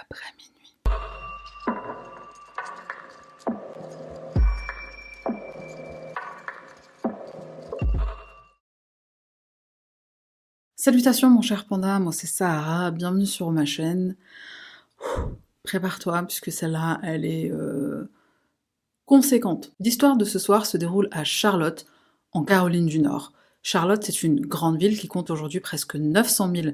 après minuit. Salutations mon cher panda, moi c'est Sahara, bienvenue sur ma chaîne. Prépare-toi puisque celle-là, elle est euh, conséquente. L'histoire de ce soir se déroule à Charlotte, en Caroline du Nord. Charlotte, c'est une grande ville qui compte aujourd'hui presque 900 000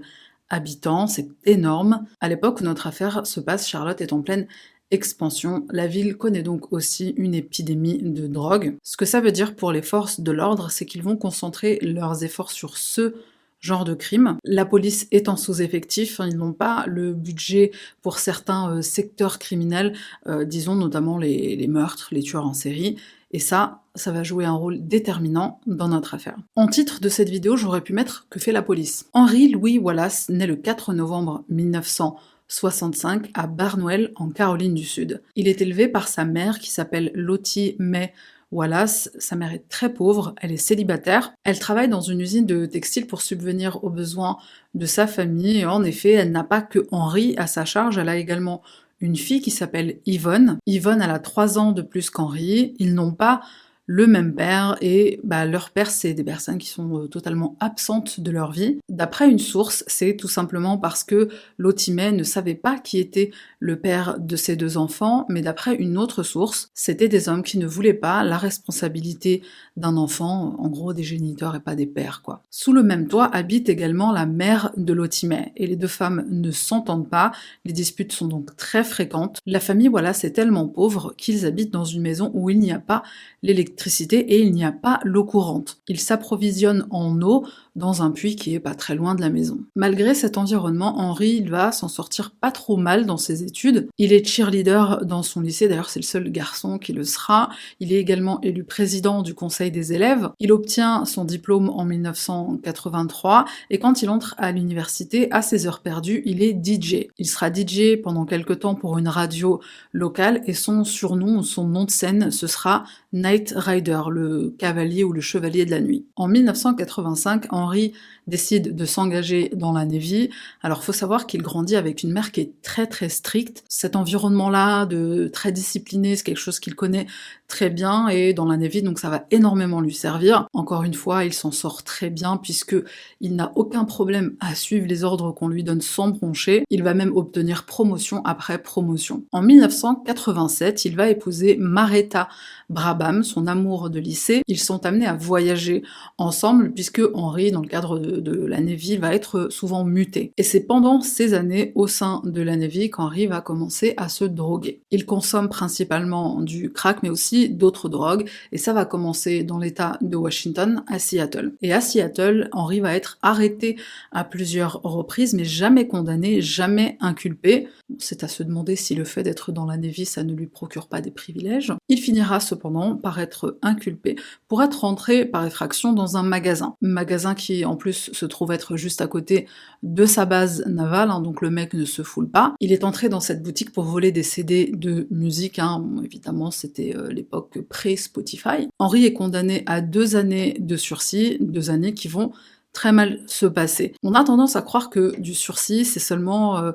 habitants, c'est énorme. À l'époque où notre affaire se passe, Charlotte est en pleine expansion. La ville connaît donc aussi une épidémie de drogue. Ce que ça veut dire pour les forces de l'ordre, c'est qu'ils vont concentrer leurs efforts sur ce genre de crime. La police est en sous-effectif, hein, ils n'ont pas le budget pour certains euh, secteurs criminels, euh, disons notamment les meurtres, les tueurs en série, et ça, ça va jouer un rôle déterminant dans notre affaire. En titre de cette vidéo, j'aurais pu mettre Que fait la police? Henry Louis Wallace naît le 4 novembre 1965 à Barnwell, en Caroline du Sud. Il est élevé par sa mère qui s'appelle Lottie May Wallace. Sa mère est très pauvre, elle est célibataire. Elle travaille dans une usine de textile pour subvenir aux besoins de sa famille. Et en effet, elle n'a pas que Henry à sa charge, elle a également une fille qui s'appelle Yvonne. Yvonne, elle a trois ans de plus qu'Henri. Ils n'ont pas le même père et bah, leur père c'est des personnes qui sont euh, totalement absentes de leur vie. D'après une source, c'est tout simplement parce que Lotimé ne savait pas qui était le père de ses deux enfants, mais d'après une autre source, c'était des hommes qui ne voulaient pas la responsabilité d'un enfant, en gros des géniteurs et pas des pères quoi. Sous le même toit habite également la mère de Lotimé et les deux femmes ne s'entendent pas, les disputes sont donc très fréquentes. La famille voilà c'est tellement pauvre qu'ils habitent dans une maison où il n'y a pas l'électricité et il n'y a pas l'eau courante. Il s'approvisionne en eau dans un puits qui est pas très loin de la maison. Malgré cet environnement, Henri il va s'en sortir pas trop mal dans ses études. Il est cheerleader dans son lycée, d'ailleurs c'est le seul garçon qui le sera. Il est également élu président du conseil des élèves. Il obtient son diplôme en 1983 et quand il entre à l'université, à ses heures perdues, il est DJ. Il sera DJ pendant quelques temps pour une radio locale et son surnom, son nom de scène, ce sera Night Rider, le cavalier ou le chevalier de la nuit. En 1985, Henry décide de s'engager dans la Navy. Alors faut savoir qu'il grandit avec une mère qui est très très stricte. Cet environnement-là de très discipliné, c'est quelque chose qu'il connaît très bien et dans la Navy donc ça va énormément lui servir. Encore une fois, il s'en sort très bien puisque il n'a aucun problème à suivre les ordres qu'on lui donne sans broncher. Il va même obtenir promotion après promotion. En 1987, il va épouser Maretta Brabham, son amour de lycée. Ils sont amenés à voyager ensemble puisque Henri, dans le cadre de de, la Navy va être souvent muté. Et c'est pendant ces années au sein de la Navy qu'Henry va commencer à se droguer. Il consomme principalement du crack mais aussi d'autres drogues et ça va commencer dans l'état de Washington à Seattle. Et à Seattle, Henry va être arrêté à plusieurs reprises mais jamais condamné, jamais inculpé. C'est à se demander si le fait d'être dans la Navy ça ne lui procure pas des privilèges. Il finira cependant par être inculpé pour être rentré par effraction dans un magasin. magasin qui en plus se trouve être juste à côté de sa base navale, hein, donc le mec ne se foule pas. Il est entré dans cette boutique pour voler des CD de musique, hein. évidemment c'était euh, l'époque pré-Spotify. Henri est condamné à deux années de sursis, deux années qui vont très mal se passer. On a tendance à croire que du sursis, c'est seulement... Euh,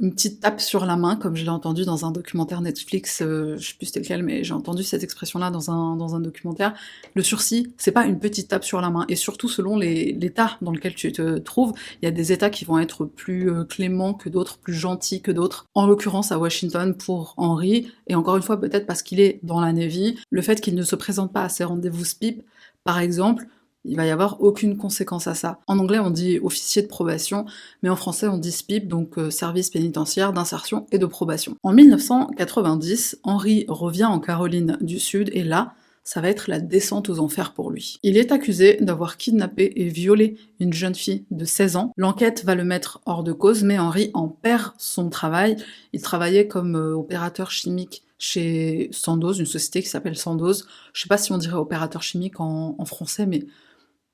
une petite tape sur la main, comme je l'ai entendu dans un documentaire Netflix, euh, je sais plus c'était lequel, mais j'ai entendu cette expression-là dans un, dans un documentaire. Le sursis, c'est pas une petite tape sur la main, et surtout selon l'état dans lequel tu te trouves, il y a des états qui vont être plus euh, cléments que d'autres, plus gentils que d'autres. En l'occurrence à Washington pour Henry, et encore une fois peut-être parce qu'il est dans la Navy, le fait qu'il ne se présente pas à ses rendez-vous SPIP, par exemple, il va y avoir aucune conséquence à ça. En anglais, on dit officier de probation, mais en français, on dit SPIP, donc euh, service pénitentiaire d'insertion et de probation. En 1990, Henry revient en Caroline du Sud et là, ça va être la descente aux enfers pour lui. Il est accusé d'avoir kidnappé et violé une jeune fille de 16 ans. L'enquête va le mettre hors de cause, mais Henry en perd son travail. Il travaillait comme euh, opérateur chimique chez Sandoz, une société qui s'appelle Sandoz. Je sais pas si on dirait opérateur chimique en français, mais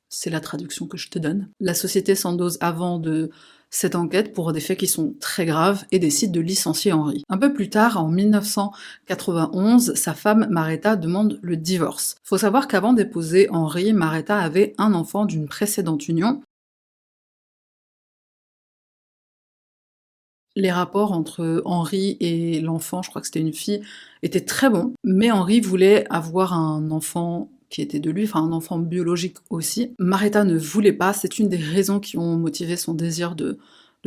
c'est la traduction que je te donne. La société Sandoz avant de cette enquête pour des faits qui sont très graves et décide de licencier Henri. Un peu plus tard, en 1991, sa femme Maretta demande le divorce. Faut savoir qu'avant d'épouser Henri, Maretta avait un enfant d'une précédente union Les rapports entre Henri et l'enfant, je crois que c'était une fille, étaient très bons, mais Henri voulait avoir un enfant qui était de lui, enfin un enfant biologique aussi. Marita ne voulait pas, c'est une des raisons qui ont motivé son désir de,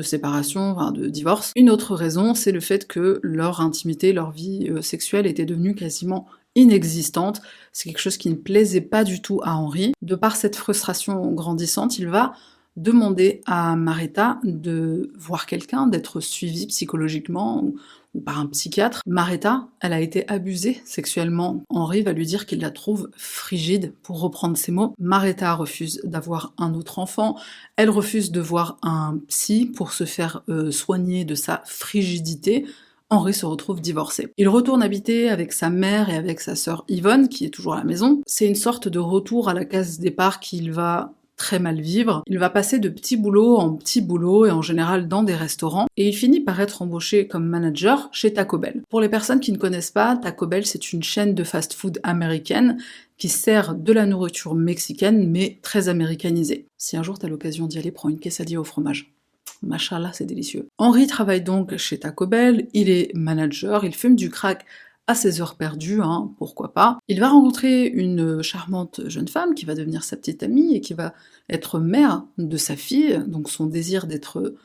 séparation, de divorce. Une autre raison, c'est le fait que leur intimité, leur vie euh, sexuelle était devenue quasiment inexistante. C'est quelque chose qui ne plaisait pas du tout à Henri. De par cette frustration grandissante, il va demander à Marita de voir quelqu'un, d'être suivi psychologiquement par un psychiatre. Marita, elle a été abusée sexuellement. Henri va lui dire qu'il la trouve frigide, pour reprendre ses mots. Marita refuse d'avoir un autre enfant. Elle refuse de voir un psy pour se faire euh, soigner de sa frigidité. Henri se retrouve divorcé. Il retourne habiter avec sa mère et avec sa sœur Yvonne, qui est toujours à la maison. C'est une sorte de retour à la case départ qu'il va très mal vivre. Il va passer de petit boulot en petit boulot et en général dans des restaurants et il finit par être embauché comme manager chez Taco Bell. Pour les personnes qui ne connaissent pas, Taco Bell c'est une chaîne de fast-food américaine qui sert de la nourriture mexicaine mais très américanisée. Si un jour t'as l'occasion d'y aller, prends une quesadilla au fromage. Machallah, c'est délicieux. Henri travaille donc chez Taco Bell, il est manager, il fume du crack ses heures perdues, hein, pourquoi pas. Il va rencontrer une charmante jeune femme qui va devenir sa petite amie et qui va être mère de sa fille, donc son désir d'être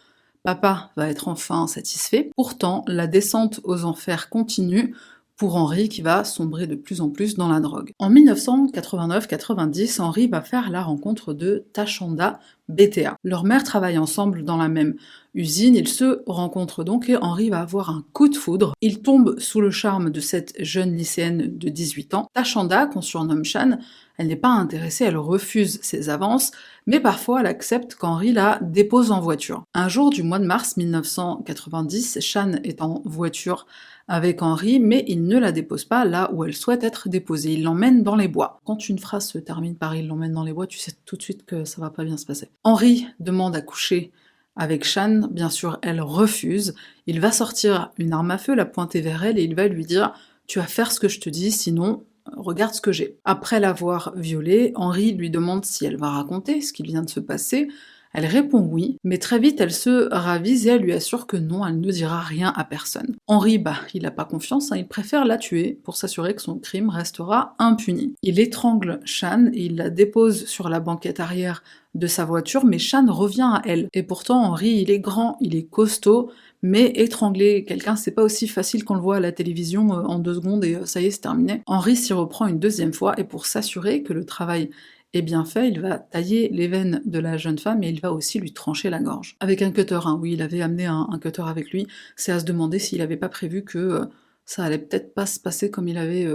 papa va être enfin satisfait. Pourtant, la descente aux enfers continue pour Henri qui va sombrer de plus en plus dans la drogue. En 1989-90, Henri va faire la rencontre de Tachanda BTA. Leur mère travaille ensemble dans la même usine, ils se rencontrent donc et Henri va avoir un coup de foudre. Il tombe sous le charme de cette jeune lycéenne de 18 ans. Tachanda, qu'on surnomme Shan, elle n'est pas intéressée, elle refuse ses avances, mais parfois elle accepte qu'Henri la dépose en voiture. Un jour du mois de mars 1990, Shan est en voiture avec Henri, mais il ne la dépose pas là où elle souhaite être déposée. Il l'emmène dans les bois. Quand une phrase se termine par il l'emmène dans les bois, tu sais tout de suite que ça va pas bien se passer. Henri demande à coucher avec Shan, bien sûr, elle refuse. Il va sortir une arme à feu, la pointer vers elle et il va lui dire Tu vas faire ce que je te dis, sinon regarde ce que j'ai. Après l'avoir violée, Henri lui demande si elle va raconter ce qui vient de se passer. Elle répond oui, mais très vite elle se ravise et elle lui assure que non, elle ne dira rien à personne. Henri, bah, il n'a pas confiance, hein, il préfère la tuer pour s'assurer que son crime restera impuni. Il étrangle Shan et il la dépose sur la banquette arrière de sa voiture, mais Shan revient à elle. Et pourtant, Henri, il est grand, il est costaud, mais étrangler quelqu'un, c'est pas aussi facile qu'on le voit à la télévision euh, en deux secondes et euh, ça y est, c'est terminé. Henri s'y reprend une deuxième fois et pour s'assurer que le travail est bien fait, il va tailler les veines de la jeune femme et il va aussi lui trancher la gorge. Avec un cutter, hein. oui, il avait amené un, cutter avec lui. C'est à se demander s'il avait pas prévu que euh, ça allait peut-être pas se passer comme il avait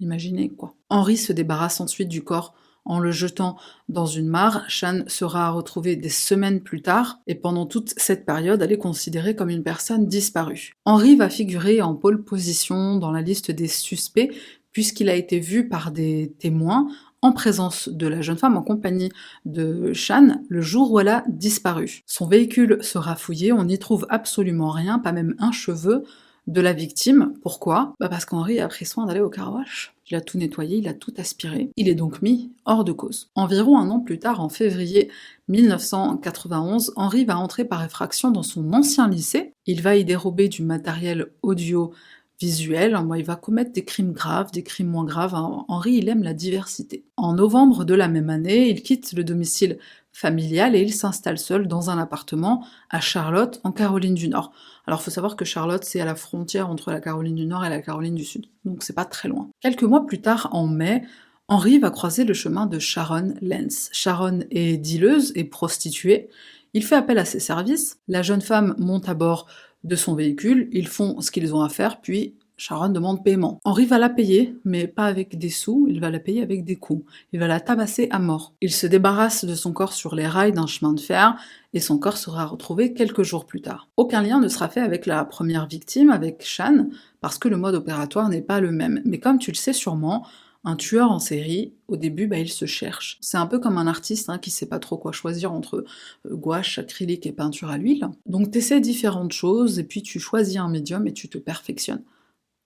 imaginé, quoi. Henri se débarrasse ensuite du corps en le jetant dans une mare. Shan sera retrouvée des semaines plus tard et pendant toute cette période, elle est considérée comme une personne disparue. Henri va figurer en pole position dans la liste des suspects puisqu'il a été vu par des témoins en présence de la jeune femme en compagnie de Shan le jour où elle a disparu. Son véhicule sera fouillé, on n'y trouve absolument rien, pas même un cheveu de la victime. Pourquoi? Bah Parce qu'Henri a pris soin d'aller au carwash. Il a tout nettoyé, il a tout aspiré. Il est donc mis hors de cause. Environ un an plus tard, en février 1991, Henri va entrer par effraction dans son ancien lycée. Il va y dérober du matériel audio visuel, il va commettre des crimes graves, des crimes moins graves. Henri, il aime la diversité. En novembre de la même année, il quitte le domicile familial et il s'installe seul dans un appartement à Charlotte, en Caroline du Nord. Alors, faut savoir que Charlotte, c'est à la frontière entre la Caroline du Nord et la Caroline du Sud, donc c'est pas très loin. Quelques mois plus tard, en mai, Henri va croiser le chemin de Sharon Lenz. Sharon est dealeuse et prostituée. Il fait appel à ses services. La jeune femme monte à bord de son véhicule. Ils font ce qu'ils ont à faire, puis Sharon demande paiement. Henri va la payer, mais pas avec des sous, il va la payer avec des coups. Il va la tabasser à mort. Il se débarrasse de son corps sur les rails d'un chemin de fer, et son corps sera retrouvé quelques jours plus tard. Aucun lien ne sera fait avec la première victime, avec Shan, parce que le mode opératoire n'est pas le même. Mais comme tu le sais sûrement, un tueur en série, au début, bah, il se cherche. C'est un peu comme un artiste hein, qui sait pas trop quoi choisir entre euh, gouache, acrylique et peinture à l'huile. Donc tu essaies différentes choses et puis tu choisis un médium et tu te perfectionnes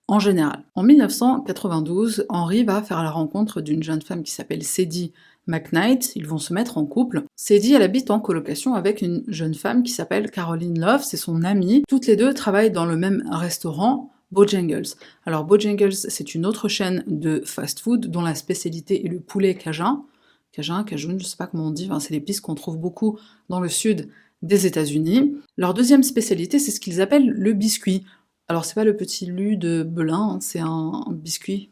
en général. En 1992, Henri va faire la rencontre d'une jeune femme qui s'appelle Cédie McKnight, ils vont se mettre en couple. Sadie, elle habite en colocation avec une jeune femme qui s'appelle Caroline Love, c'est son amie. Toutes les deux travaillent dans le même restaurant, Bojangles. Alors Bojangles, c'est une autre chaîne de fast-food dont la spécialité est le poulet cajun. Cajun, cajun, je sais pas comment on dit, c'est l'épice qu'on trouve beaucoup dans le sud des États-Unis. Leur deuxième spécialité, c'est ce qu'ils appellent le biscuit. Alors c'est pas le petit lu de Belin, hein, c'est un, biscuit.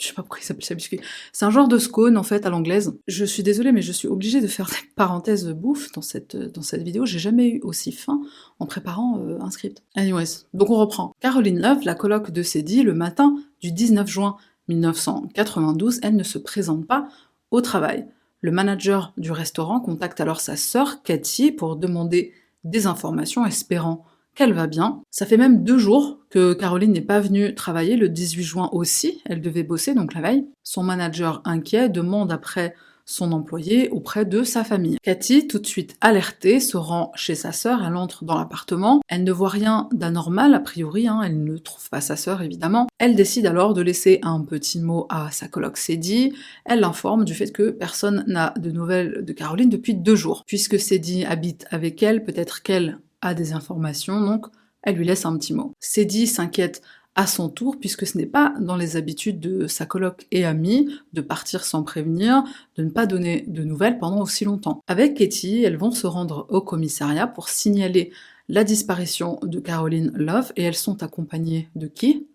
Je sais pas pourquoi il s'appelle ça biscuit. C'est un genre de scone en fait à l'anglaise. Je suis désolée mais je suis obligée de faire des parenthèses bouffe dans cette, dans cette vidéo. J'ai jamais eu aussi faim en préparant euh, un script. Anyways, donc on reprend. Caroline Love, la colloque de Cédie, le matin du 19 juin 1992, elle ne se présente pas au travail. Le manager du restaurant contacte alors sa sœur Cathy pour demander des informations, espérant va bien. Ça fait même deux jours que Caroline n'est pas venue travailler, le 18 juin aussi, elle devait bosser donc la veille. Son manager inquiet demande après son employé auprès de sa famille. Cathy, tout de suite alertée, se rend chez sa sœur, elle entre dans l'appartement, elle ne voit rien d'anormal a priori, hein, elle ne trouve pas sa sœur évidemment. Elle décide alors de laisser un petit mot à sa coloc Cédie, elle l'informe du fait que personne n'a de nouvelles de Caroline depuis deux jours. Puisque Cédie habite avec elle, peut-être qu'elle a des informations, donc elle lui laisse un petit mot. Cédie s'inquiète à son tour, puisque ce n'est pas dans les habitudes de sa coloc et amie de partir sans prévenir, de ne pas donner de nouvelles pendant aussi longtemps. Avec Katie, elles vont se rendre au commissariat pour signaler la disparition de Caroline Love et elles sont accompagnées de qui?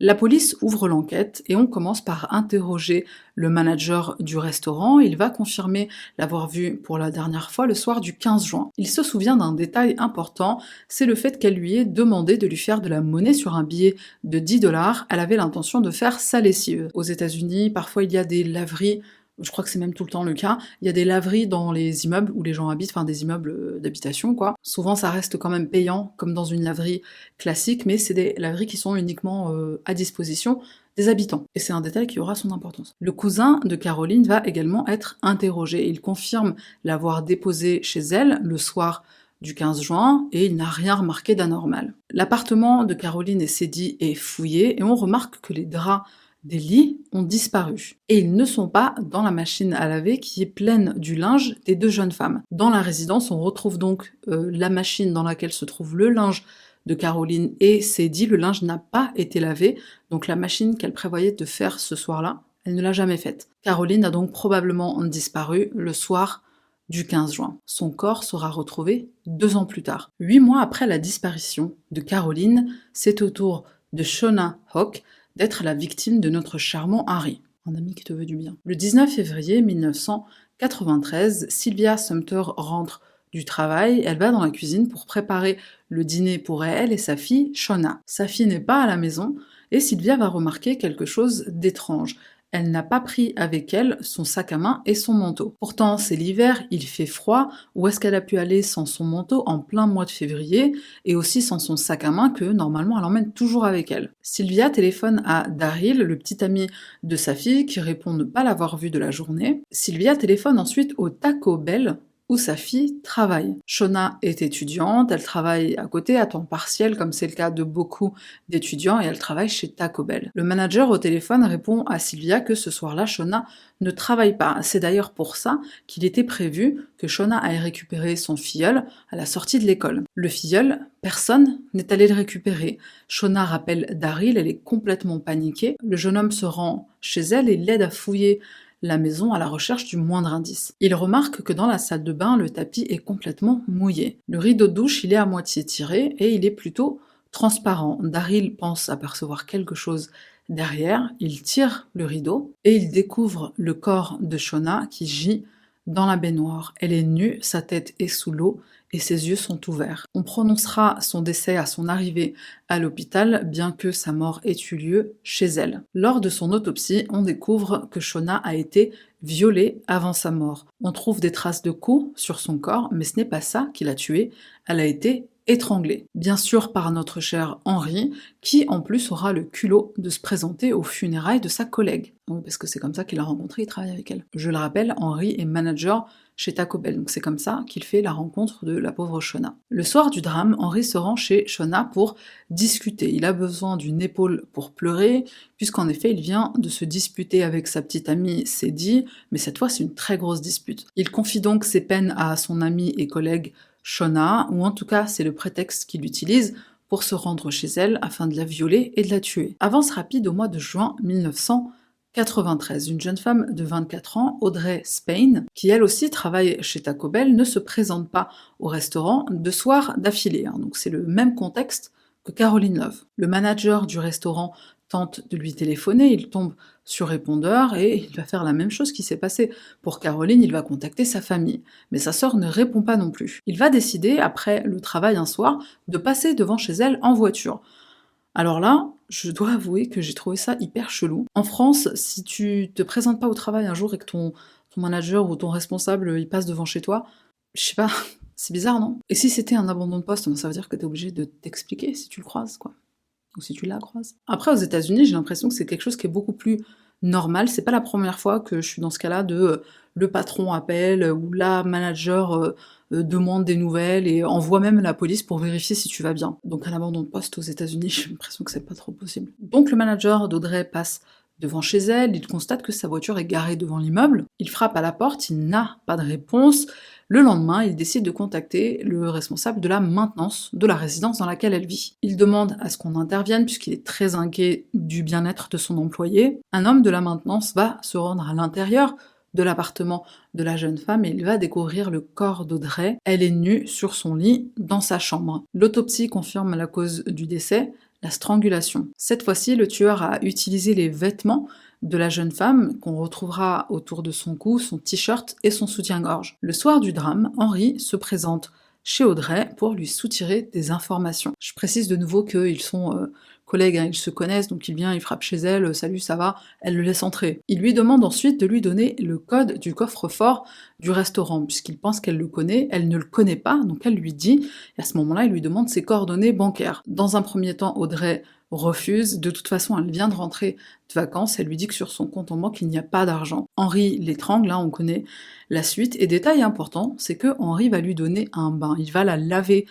La police ouvre l'enquête et on commence par interroger le manager du restaurant. Il va confirmer l'avoir vue pour la dernière fois le soir du 15 juin. Il se souvient d'un détail important, c'est le fait qu'elle lui ait demandé de lui faire de la monnaie sur un billet de 10 dollars. Elle avait l'intention de faire sa lessive. Aux États-Unis, parfois il y a des laveries je crois que c'est même tout le temps le cas, il y a des laveries dans les immeubles où les gens habitent, enfin des immeubles euh, d'habitation quoi. Souvent ça reste quand même payant comme dans une laverie classique, mais c'est des laveries qui sont uniquement euh, à disposition des habitants. Et c'est un détail qui aura son importance. Le cousin de Caroline va également être interrogé. Il confirme l'avoir déposé chez elle le soir du 15 juin et il n'a rien remarqué d'anormal. L'appartement de Caroline et Cédie est fouillé et on remarque que les draps des lits ont disparu. Et ils ne sont pas dans la machine à laver qui est pleine du linge des deux jeunes femmes. Dans la résidence, on retrouve donc euh, la machine dans laquelle se trouve le linge de Caroline et dit Le linge n'a pas été lavé, donc la machine qu'elle prévoyait de faire ce soir-là, elle ne l'a jamais faite. Caroline a donc probablement disparu le soir du 15 juin. Son corps sera retrouvé deux ans plus tard. Huit mois après la disparition de Caroline, c'est au tour de Shona Hawk d'être la victime de notre charmant Harry, un ami qui te veut du bien. Le 19 février 1993, Sylvia Sumter rentre du travail, elle va dans la cuisine pour préparer le dîner pour elle et sa fille, Shona. Sa fille n'est pas à la maison et Sylvia va remarquer quelque chose d'étrange elle n'a pas pris avec elle son sac à main et son manteau. Pourtant, c'est l'hiver, il fait froid, où est-ce qu'elle a pu aller sans son manteau en plein mois de février, et aussi sans son sac à main que normalement elle emmène toujours avec elle? Sylvia téléphone à Daryl, le petit ami de sa fille, qui répond ne pas l'avoir vu de la journée. Sylvia téléphone ensuite au Taco Bell, où sa fille travaille. Shona est étudiante, elle travaille à côté à temps partiel comme c'est le cas de beaucoup d'étudiants et elle travaille chez Taco Bell. Le manager au téléphone répond à Sylvia que ce soir-là, Shona ne travaille pas. C'est d'ailleurs pour ça qu'il était prévu que Shona aille récupérer son filleul à la sortie de l'école. Le filleul, personne n'est allé le récupérer. Shona rappelle Daryl, elle est complètement paniquée. Le jeune homme se rend chez elle et l'aide à fouiller la maison à la recherche du moindre indice. Il remarque que dans la salle de bain, le tapis est complètement mouillé. Le rideau de douche, il est à moitié tiré et il est plutôt transparent. Daryl pense apercevoir quelque chose derrière, il tire le rideau et il découvre le corps de Shona qui gît dans la baignoire. Elle est nue, sa tête est sous l'eau et ses yeux sont ouverts. On prononcera son décès à son arrivée à l'hôpital, bien que sa mort ait eu lieu chez elle. Lors de son autopsie, on découvre que Shona a été violée avant sa mort. On trouve des traces de coups sur son corps, mais ce n'est pas ça qui l'a tuée. Elle a été étranglée. Bien sûr par notre cher Henri, qui en plus aura le culot de se présenter aux funérailles de sa collègue. parce que c'est comme ça qu'il a rencontré, il travaille avec elle. Je le rappelle, Henri est manager chez Taco Bell. Donc c'est comme ça qu'il fait la rencontre de la pauvre Shona. Le soir du drame, Henri se rend chez Shona pour discuter. Il a besoin d'une épaule pour pleurer, puisqu'en effet il vient de se disputer avec sa petite amie Cédie mais cette fois c'est une très grosse dispute. Il confie donc ses peines à son ami et collègue Shona, ou en tout cas c'est le prétexte qu'il utilise pour se rendre chez elle afin de la violer et de la tuer. Avance rapide au mois de juin 1993, une jeune femme de 24 ans, Audrey Spain, qui elle aussi travaille chez Taco Bell, ne se présente pas au restaurant deux soirs d'affilée. Hein. donc c'est le même contexte que Caroline Love. Le manager du restaurant tente de lui téléphoner, il tombe sur répondeur et il va faire la même chose qui s'est passé. Pour Caroline, il va contacter sa famille, mais sa sœur ne répond pas non plus. Il va décider, après le travail un soir, de passer devant chez elle en voiture. Alors là, je dois avouer que j'ai trouvé ça hyper chelou. En France, si tu te présentes pas au travail un jour et que ton, ton manager ou ton responsable il passe devant chez toi, je sais pas, c'est bizarre, non? Et si c'était un abandon de poste, ça veut dire que t'es obligé de t'expliquer si tu le croises, quoi ou si tu la croises. Après, aux États-Unis, j'ai l'impression que c'est quelque chose qui est beaucoup plus normal. C'est pas la première fois que je suis dans ce cas-là de euh, le patron appelle ou la manager euh, euh, demande des nouvelles et envoie même la police pour vérifier si tu vas bien. Donc un abandon de poste aux États-Unis, j'ai l'impression que c'est pas trop possible. Donc le manager d'Audrey passe devant chez elle, il constate que sa voiture est garée devant l'immeuble, il frappe à la porte, il n'a pas de réponse, le lendemain, il décide de contacter le responsable de la maintenance de la résidence dans laquelle elle vit. Il demande à ce qu'on intervienne puisqu'il est très inquiet du bien-être de son employé. Un homme de la maintenance va se rendre à l'intérieur de l'appartement de la jeune femme et il va découvrir le corps d'Audrey. Elle est nue sur son lit dans sa chambre. L'autopsie confirme la cause du décès, la strangulation. Cette fois-ci, le tueur a utilisé les vêtements de la jeune femme qu'on retrouvera autour de son cou, son t-shirt et son soutien-gorge. Le soir du drame, Henri se présente chez Audrey pour lui soutirer des informations. Je précise de nouveau qu'ils sont euh, collègues, hein, ils se connaissent, donc il vient, il frappe chez elle, salut, ça va, elle le laisse entrer. Il lui demande ensuite de lui donner le code du coffre-fort du restaurant, puisqu'il pense qu'elle le connaît, elle ne le connaît pas, donc elle lui dit, et à ce moment-là, il lui demande ses coordonnées bancaires. Dans un premier temps, Audrey refuse. De toute façon, elle vient de rentrer de vacances, elle lui dit que sur son compte en banque, il n'y a pas d'argent. Henri l'étrangle, là on connaît la suite. Et détail important, c'est que Henri va lui donner un bain. Il va la laver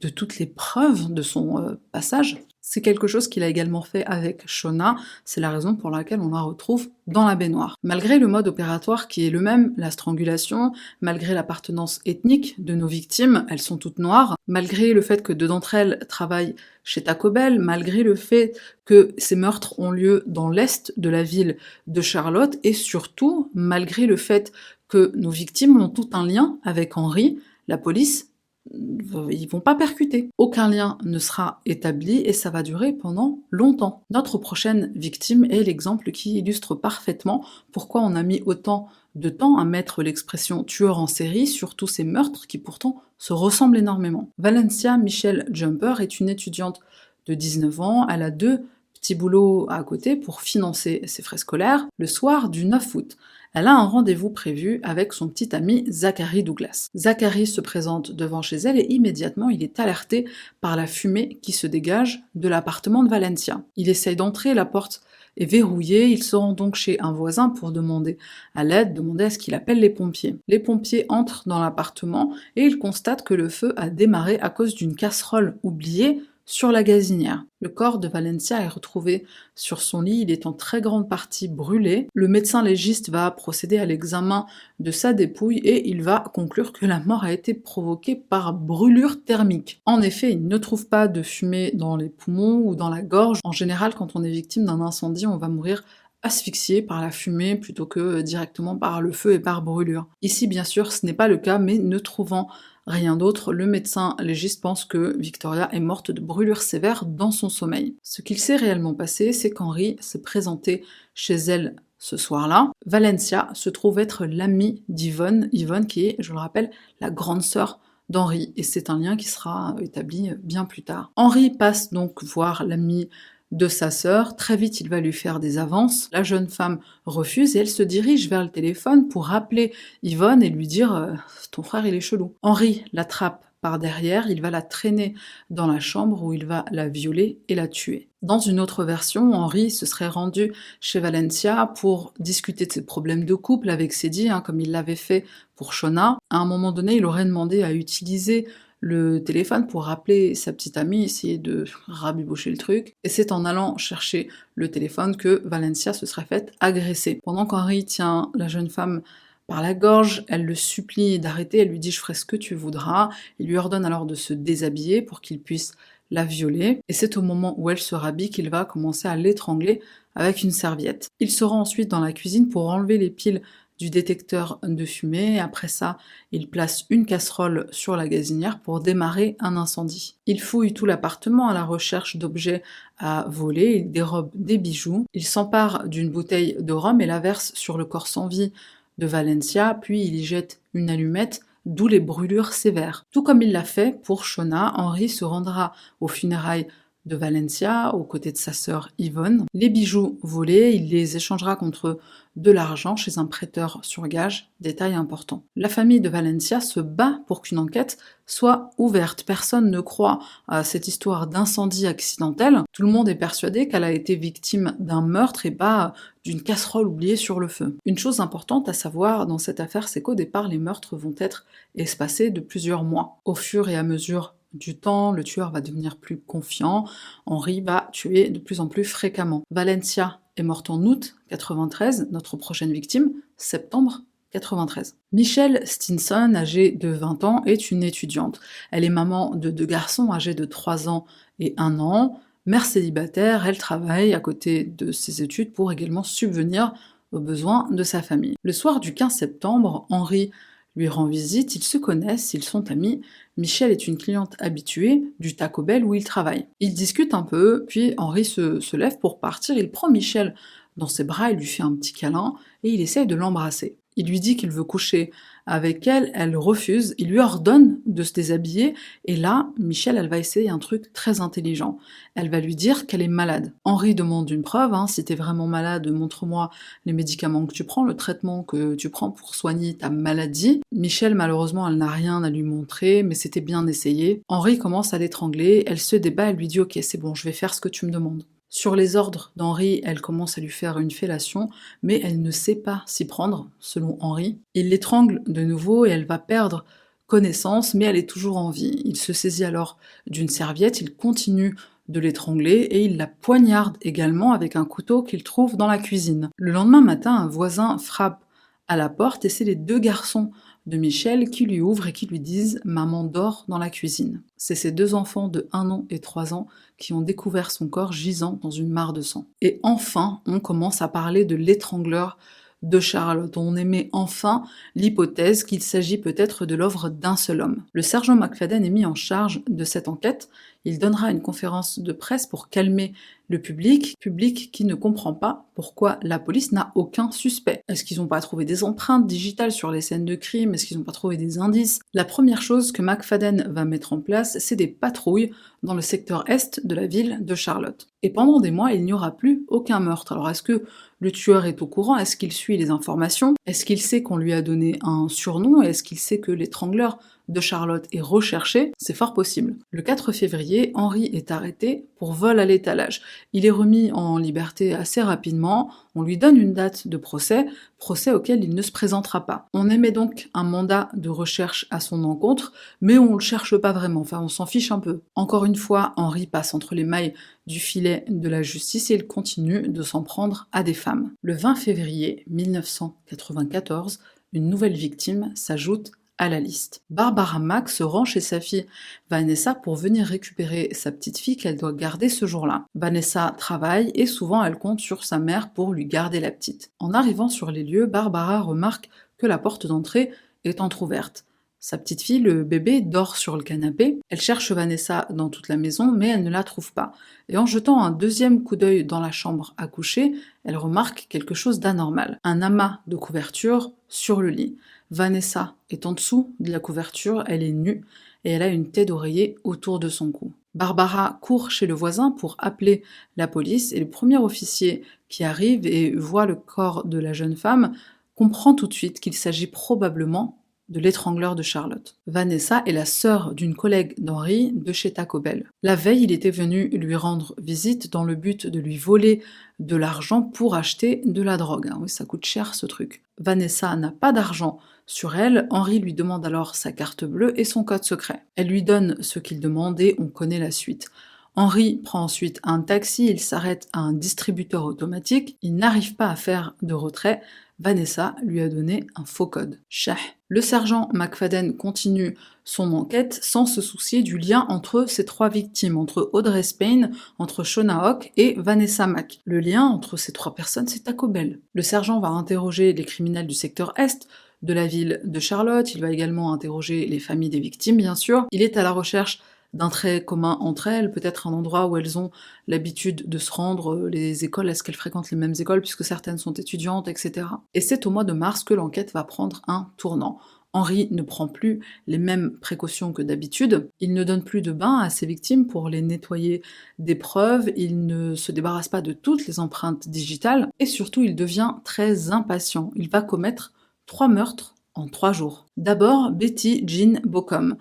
de toutes les preuves de son euh, passage c'est quelque chose qu'il a également fait avec Shona, c'est la raison pour laquelle on la retrouve dans la baignoire. Malgré le mode opératoire qui est le même, la strangulation, malgré l'appartenance ethnique de nos victimes, elles sont toutes noires, malgré le fait que deux d'entre elles travaillent chez Taco Bell, malgré le fait que ces meurtres ont lieu dans l'est de la ville de Charlotte, et surtout malgré le fait que nos victimes ont tout un lien avec Henri, la police ils vont pas percuter. Aucun lien ne sera établi et ça va durer pendant longtemps. Notre prochaine victime est l'exemple qui illustre parfaitement pourquoi on a mis autant de temps à mettre l'expression tueur en série sur tous ces meurtres qui pourtant se ressemblent énormément. Valencia Michelle Jumper est une étudiante de 19 ans, elle a deux petits boulots à côté pour financer ses frais scolaires. Le soir du 9 août, elle a un rendez-vous prévu avec son petit ami Zachary Douglas. Zachary se présente devant chez elle et immédiatement il est alerté par la fumée qui se dégage de l'appartement de Valencia. Il essaye d'entrer, la porte est verrouillée, il se rend donc chez un voisin pour demander à l'aide, demander à ce qu'il appelle les pompiers. Les pompiers entrent dans l'appartement et ils constatent que le feu a démarré à cause d'une casserole oubliée sur la gazinière. Le corps de Valencia est retrouvé sur son lit, il est en très grande partie brûlé. Le médecin légiste va procéder à l'examen de sa dépouille et il va conclure que la mort a été provoquée par brûlure thermique. En effet, il ne trouve pas de fumée dans les poumons ou dans la gorge. En général, quand on est victime d'un incendie, on va mourir asphyxié par la fumée plutôt que directement par le feu et par brûlure. Ici, bien sûr, ce n'est pas le cas, mais ne trouvant rien d'autre, le médecin légiste pense que Victoria est morte de brûlure sévère dans son sommeil. Ce qu'il s'est réellement passé, c'est qu'Henri s'est présenté chez elle ce soir-là. Valencia se trouve être l'amie d'Yvonne, Yvonne qui est, je le rappelle, la grande sœur d'Henri, et c'est un lien qui sera établi bien plus tard. Henri passe donc voir l'amie de sa sœur. Très vite, il va lui faire des avances. La jeune femme refuse et elle se dirige vers le téléphone pour rappeler Yvonne et lui dire euh, Ton frère, il est chelou. Henri l'attrape par derrière, il va la traîner dans la chambre où il va la violer et la tuer. Dans une autre version, Henri se serait rendu chez Valencia pour discuter de ses problèmes de couple avec Cédie, hein, comme il l'avait fait pour Shona. À un moment donné, il aurait demandé à utiliser le téléphone pour rappeler sa petite amie, essayer de rabibocher le truc. Et c'est en allant chercher le téléphone que Valencia se serait faite agresser. Pendant qu'Henri tient la jeune femme par la gorge, elle le supplie d'arrêter, elle lui dit je ferai ce que tu voudras, il lui ordonne alors de se déshabiller pour qu'il puisse la violer, et c'est au moment où elle se rhabille qu'il va commencer à l'étrangler avec une serviette. Il se rend ensuite dans la cuisine pour enlever les piles détecteur de fumée. Après ça, il place une casserole sur la gazinière pour démarrer un incendie. Il fouille tout l'appartement à la recherche d'objets à voler, il dérobe des bijoux, il s'empare d'une bouteille de rhum et la verse sur le corps sans vie de Valencia, puis il y jette une allumette d'où les brûlures sévères. Tout comme il l'a fait pour Shona, Henri se rendra aux funérailles de Valencia aux côtés de sa sœur Yvonne. Les bijoux volés, il les échangera contre de l'argent chez un prêteur sur gage, détail important. La famille de Valencia se bat pour qu'une enquête soit ouverte. Personne ne croit à cette histoire d'incendie accidentel. Tout le monde est persuadé qu'elle a été victime d'un meurtre et pas d'une casserole oubliée sur le feu. Une chose importante à savoir dans cette affaire, c'est qu'au départ, les meurtres vont être espacés de plusieurs mois. Au fur et à mesure du temps, le tueur va devenir plus confiant, Henri va tuer de plus en plus fréquemment. Valencia est morte en août 93, notre prochaine victime, septembre 93. Michelle Stinson, âgée de 20 ans, est une étudiante. Elle est maman de deux garçons âgés de 3 ans et 1 an. Mère célibataire, elle travaille à côté de ses études pour également subvenir aux besoins de sa famille. Le soir du 15 septembre, Henri lui rend visite, ils se connaissent, ils sont amis. Michel est une cliente habituée du Taco Bell où il travaille. Ils discutent un peu, puis Henri se, lève pour partir, il prend Michel dans ses bras, il lui fait un petit câlin et il essaye de l'embrasser. Il lui dit qu'il veut coucher avec elle, elle refuse, il lui ordonne de se déshabiller, et là, Michelle, elle va essayer un truc très intelligent. Elle va lui dire qu'elle est malade. Henri demande une preuve, hein, si t'es vraiment malade, montre-moi les médicaments que tu prends, le traitement que tu prends pour soigner ta maladie. Michelle, malheureusement, elle n'a rien à lui montrer, mais c'était bien essayé. Henri commence à l'étrangler, elle se débat, elle lui dit ok, c'est bon, je vais faire ce que tu me demandes. Sur les ordres d'Henri, elle commence à lui faire une fellation, mais elle ne sait pas s'y prendre, selon Henri. Il l'étrangle de nouveau et elle va perdre connaissance, mais elle est toujours en vie. Il se saisit alors d'une serviette, il continue de l'étrangler et il la poignarde également avec un couteau qu'il trouve dans la cuisine. Le lendemain matin, un voisin frappe à la porte et c'est les deux garçons de Michel qui lui ouvrent et qui lui disent Maman dort dans la cuisine. C'est ses deux enfants de 1 an et 3 ans qui ont découvert son corps gisant dans une mare de sang. Et enfin, on commence à parler de l'étrangleur de Charlotte. On émet enfin l'hypothèse qu'il s'agit peut-être de l'œuvre d'un seul homme. Le sergent McFadden est mis en charge de cette enquête. Il donnera une conférence de presse pour calmer le public, public qui ne comprend pas pourquoi la police n'a aucun suspect. Est-ce qu'ils n'ont pas trouvé des empreintes digitales sur les scènes de crime? Est-ce qu'ils n'ont pas trouvé des indices? La première chose que McFadden va mettre en place, c'est des patrouilles dans le secteur est de la ville de Charlotte. Et pendant des mois, il n'y aura plus aucun meurtre. Alors est-ce que le tueur est au courant. Est-ce qu'il suit les informations? Est-ce qu'il sait qu'on lui a donné un surnom? Est-ce qu'il sait que l'étrangleur de Charlotte est recherché, c'est fort possible. Le 4 février, Henri est arrêté pour vol à l'étalage. Il est remis en liberté assez rapidement, on lui donne une date de procès, procès auquel il ne se présentera pas. On émet donc un mandat de recherche à son encontre, mais on le cherche pas vraiment, enfin on s'en fiche un peu. Encore une fois, Henri passe entre les mailles du filet de la justice et il continue de s'en prendre à des femmes. Le 20 février 1994, une nouvelle victime s'ajoute à la liste. Barbara Mack se rend chez sa fille Vanessa pour venir récupérer sa petite fille qu'elle doit garder ce jour-là. Vanessa travaille et souvent elle compte sur sa mère pour lui garder la petite. En arrivant sur les lieux, Barbara remarque que la porte d'entrée est entr'ouverte. Sa petite fille, le bébé, dort sur le canapé. Elle cherche Vanessa dans toute la maison, mais elle ne la trouve pas. Et en jetant un deuxième coup d'œil dans la chambre à coucher, elle remarque quelque chose d'anormal. Un amas de couverture sur le lit. Vanessa est en dessous de la couverture, elle est nue et elle a une tête d'oreiller autour de son cou. Barbara court chez le voisin pour appeler la police et le premier officier qui arrive et voit le corps de la jeune femme comprend tout de suite qu'il s'agit probablement de l'étrangleur de Charlotte. Vanessa est la sœur d'une collègue d'Henri de chez Taco Bell. La veille, il était venu lui rendre visite dans le but de lui voler de l'argent pour acheter de la drogue. Ah oui, ça coûte cher ce truc. Vanessa n'a pas d'argent sur elle, Henri lui demande alors sa carte bleue et son code secret. Elle lui donne ce qu'il demande et on connaît la suite. Henri prend ensuite un taxi, il s'arrête à un distributeur automatique, il n'arrive pas à faire de retrait, Vanessa lui a donné un faux code. Shah. Le sergent McFadden continue son enquête sans se soucier du lien entre ces trois victimes, entre Audrey Spain, entre Shona Hawk et Vanessa Mack. Le lien entre ces trois personnes, c'est Taco Bell. Le sergent va interroger les criminels du secteur Est, de la ville de Charlotte, il va également interroger les familles des victimes, bien sûr. Il est à la recherche d'un trait commun entre elles, peut-être un endroit où elles ont l'habitude de se rendre, euh, les écoles, est-ce qu'elles fréquentent les mêmes écoles puisque certaines sont étudiantes, etc. Et c'est au mois de mars que l'enquête va prendre un tournant. Henri ne prend plus les mêmes précautions que d'habitude, il ne donne plus de bain à ses victimes pour les nettoyer des preuves, il ne se débarrasse pas de toutes les empreintes digitales, et surtout il devient très impatient. Il va commettre trois meurtres en trois jours. D'abord, Betty Jean Bocom.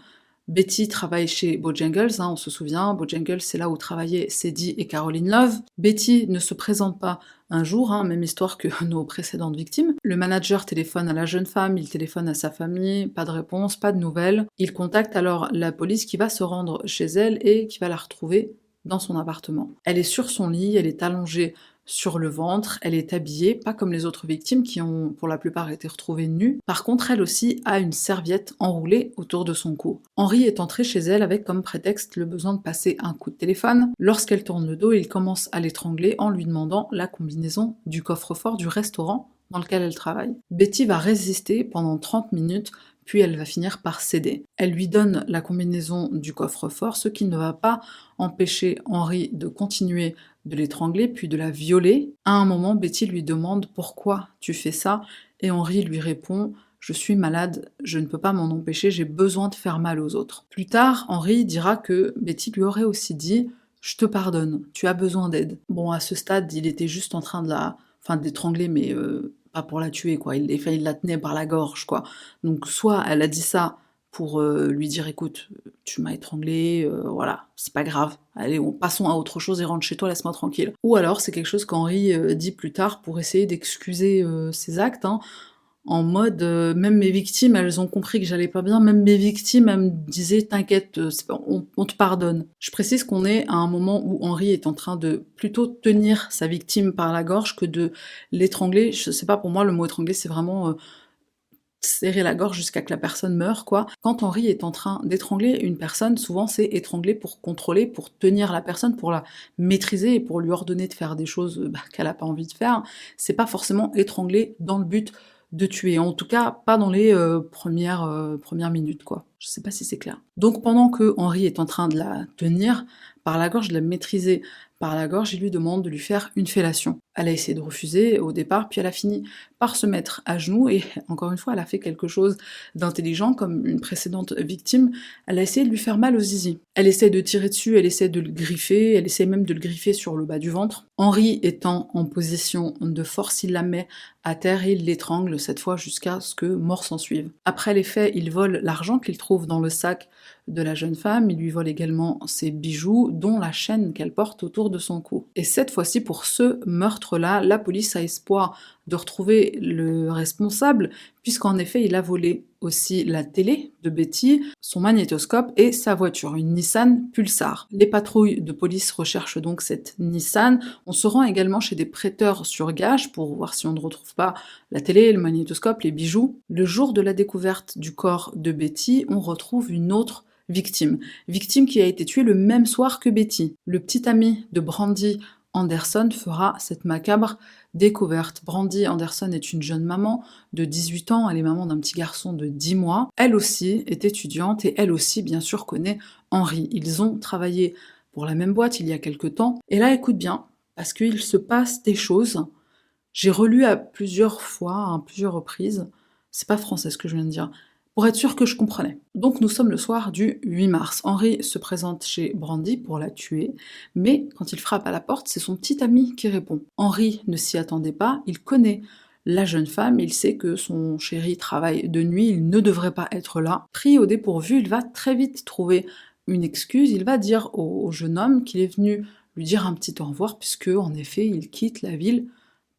Betty travaille chez Bojangles, hein, on se souvient, Bojangles c'est là où travaillaient Sadie et Caroline Love. Betty ne se présente pas un jour, hein, même histoire que nos précédentes victimes. Le manager téléphone à la jeune femme, il téléphone à sa famille, pas de réponse, pas de nouvelles. Il contacte alors la police qui va se rendre chez elle et qui va la retrouver dans son appartement. Elle est sur son lit, elle est allongée sur le ventre, elle est habillée, pas comme les autres victimes qui ont pour la plupart été retrouvées nues. Par contre, elle aussi a une serviette enroulée autour de son cou. Henri est entré chez elle avec comme prétexte le besoin de passer un coup de téléphone. Lorsqu'elle tourne le dos, il commence à l'étrangler en lui demandant la combinaison du coffre-fort du restaurant dans lequel elle travaille. Betty va résister pendant 30 minutes puis elle va finir par céder. Elle lui donne la combinaison du coffre-fort, ce qui ne va pas empêcher Henri de continuer de l'étrangler, puis de la violer. À un moment, Betty lui demande pourquoi tu fais ça, et Henri lui répond je suis malade, je ne peux pas m'en empêcher, j'ai besoin de faire mal aux autres. Plus tard, Henri dira que Betty lui aurait aussi dit Je te pardonne, tu as besoin d'aide. Bon, à ce stade, il était juste en train de la. Enfin, d'étrangler, mais euh, pas pour la tuer, quoi. Il, il la tenait par la gorge, quoi. Donc, soit elle a dit ça pour euh, lui dire écoute, tu m'as étranglé, euh, voilà, c'est pas grave, allez, on, passons à autre chose et rentre chez toi, laisse-moi tranquille. Ou alors c'est quelque chose qu'Henri euh, dit plus tard pour essayer d'excuser ses actes, hein, en mode même mes victimes, elles ont compris que j'allais pas bien, même mes victimes, elles me disaient t'inquiète, on, on, te pardonne. Je précise qu'on est à un moment où Henri est en train de plutôt tenir sa victime par la gorge que de l'étrangler. Je sais pas, pour moi le mot étrangler c'est vraiment serrer la gorge jusqu'à que la personne meure, quoi. Quand Henri est en train d'étrangler une personne, souvent c'est étrangler pour contrôler, pour tenir la personne, pour la maîtriser et pour lui ordonner de faire des choses bah, qu'elle a pas envie de faire. C'est pas forcément étrangler dans le but de tuer. En tout cas, pas dans les euh, premières, euh, premières minutes, quoi. Je sais pas si c'est clair. Donc pendant que Henri est en train de la tenir par la gorge, de la maîtriser par la gorge, il lui demande de lui faire une fellation. Elle a essayé de refuser au départ, puis elle a fini se mettre à genoux et encore une fois, elle a fait quelque chose d'intelligent comme une précédente victime. Elle a essayé de lui faire mal aux zizi. Elle essaie de tirer dessus, elle essaie de le griffer, elle essaie même de le griffer sur le bas du ventre. Henri étant en position de force, il la met à terre et il l'étrangle cette fois jusqu'à ce que mort s'en suive. Après les faits, il vole l'argent qu'il trouve dans le sac de la jeune femme, il lui vole également ses bijoux, dont la chaîne qu'elle porte autour de son cou. Et cette fois-ci, pour ce meurtre-là, la police a espoir de retrouver le responsable, puisqu'en effet, il a volé aussi la télé de Betty, son magnétoscope et sa voiture, une Nissan Pulsar. Les patrouilles de police recherchent donc cette Nissan. On se rend également chez des prêteurs sur gage pour voir si on ne retrouve pas la télé, le magnétoscope, les bijoux. Le jour de la découverte du corps de Betty, on retrouve une autre victime. Victime qui a été tuée le même soir que Betty. Le petit ami de Brandy Anderson fera cette macabre découverte. Brandy Anderson est une jeune maman de 18 ans, elle est maman d'un petit garçon de 10 mois. Elle aussi est étudiante et elle aussi, bien sûr, connaît Henri. Ils ont travaillé pour la même boîte il y a quelque temps. Et là, écoute bien, parce qu'il se passe des choses. J'ai relu à plusieurs fois, à plusieurs reprises. C'est pas français ce que je viens de dire pour être sûr que je comprenais. Donc nous sommes le soir du 8 mars. Henri se présente chez Brandy pour la tuer, mais quand il frappe à la porte, c'est son petit ami qui répond. Henri ne s'y attendait pas, il connaît la jeune femme, il sait que son chéri travaille de nuit, il ne devrait pas être là. Pris au dépourvu, il va très vite trouver une excuse, il va dire au, jeune homme qu'il est venu lui dire un petit au revoir, puisque en effet il quitte la ville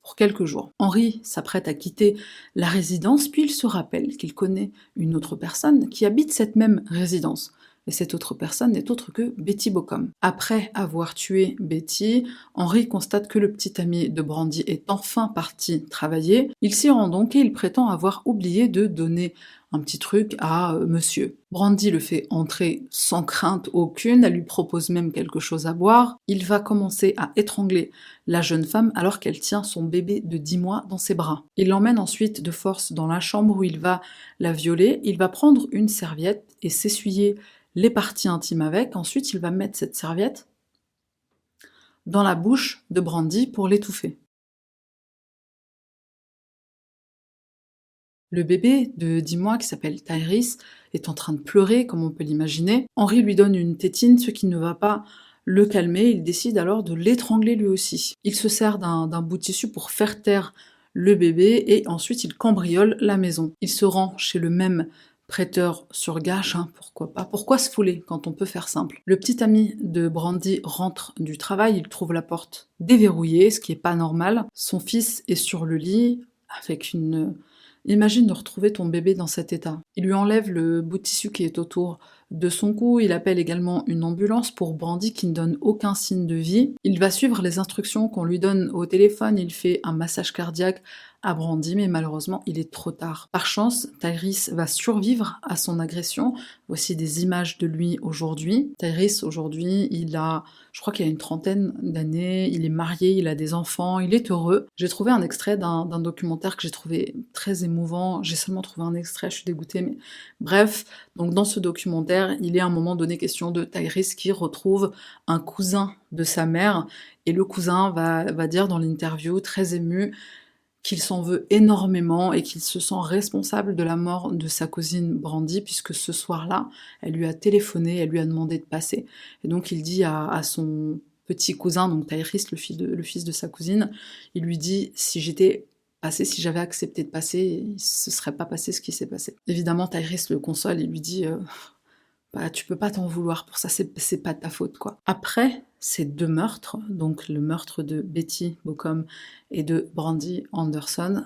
pour quelques jours. Henri s'apprête à quitter la résidence, puis il se rappelle qu'il connaît une autre personne qui habite cette même résidence et cette autre personne n'est autre que Betty Bocom. Après avoir tué Betty, Henri constate que le petit ami de Brandy est enfin parti travailler. Il s'y rend donc et il prétend avoir oublié de donner un petit truc à euh, monsieur. Brandy le fait entrer sans crainte aucune, elle lui propose même quelque chose à boire. Il va commencer à étrangler la jeune femme alors qu'elle tient son bébé de 10 mois dans ses bras. Il l'emmène ensuite de force dans la chambre où il va la violer. Il va prendre une serviette et s'essuyer les parties intimes avec. Ensuite, il va mettre cette serviette dans la bouche de Brandy pour l'étouffer. Le bébé de 10 mois qui s'appelle Tyrese est en train de pleurer, comme on peut l'imaginer. Henri lui donne une tétine, ce qui ne va pas le calmer. Il décide alors de l'étrangler lui aussi. Il se sert d'un bout de tissu pour faire taire le bébé et ensuite il cambriole la maison. Il se rend chez le même prêteur sur gage, hein, pourquoi pas. Pourquoi se fouler quand on peut faire simple? Le petit ami de Brandy rentre du travail, il trouve la porte déverrouillée, ce qui est pas normal. Son fils est sur le lit avec une... Imagine de retrouver ton bébé dans cet état. Il lui enlève le bout de tissu qui est autour de son cou, il appelle également une ambulance pour Brandy qui ne donne aucun signe de vie. Il va suivre les instructions qu'on lui donne au téléphone, il fait un massage cardiaque à Brandy, mais malheureusement, il est trop tard. Par chance, Tyrese va survivre à son agression. Voici des images de lui aujourd'hui. Tyrese, aujourd'hui, il a, je crois qu'il a une trentaine d'années, il est marié, il a des enfants, il est heureux. J'ai trouvé un extrait d'un documentaire que j'ai trouvé très émouvant. J'ai seulement trouvé un extrait, je suis dégoûtée, mais bref. Donc, dans ce documentaire, il est à un moment donné question de Tyrese qui retrouve un cousin de sa mère, et le cousin va, va dire dans l'interview, très ému, qu'il s'en veut énormément et qu'il se sent responsable de la mort de sa cousine Brandy, puisque ce soir-là, elle lui a téléphoné, elle lui a demandé de passer. Et donc il dit à, son petit cousin, donc Tyrese, le fils, de, le fils de sa cousine, il lui dit si j'étais passé, si j'avais accepté de passer, il se serait pas passé ce qui s'est passé. Évidemment, Tyrese le console et lui dit euh, bah, tu peux pas t'en vouloir pour ça, c'est pas ta faute, quoi. Après ces deux meurtres, donc le meurtre de Betty Bocom et de Brandy Anderson,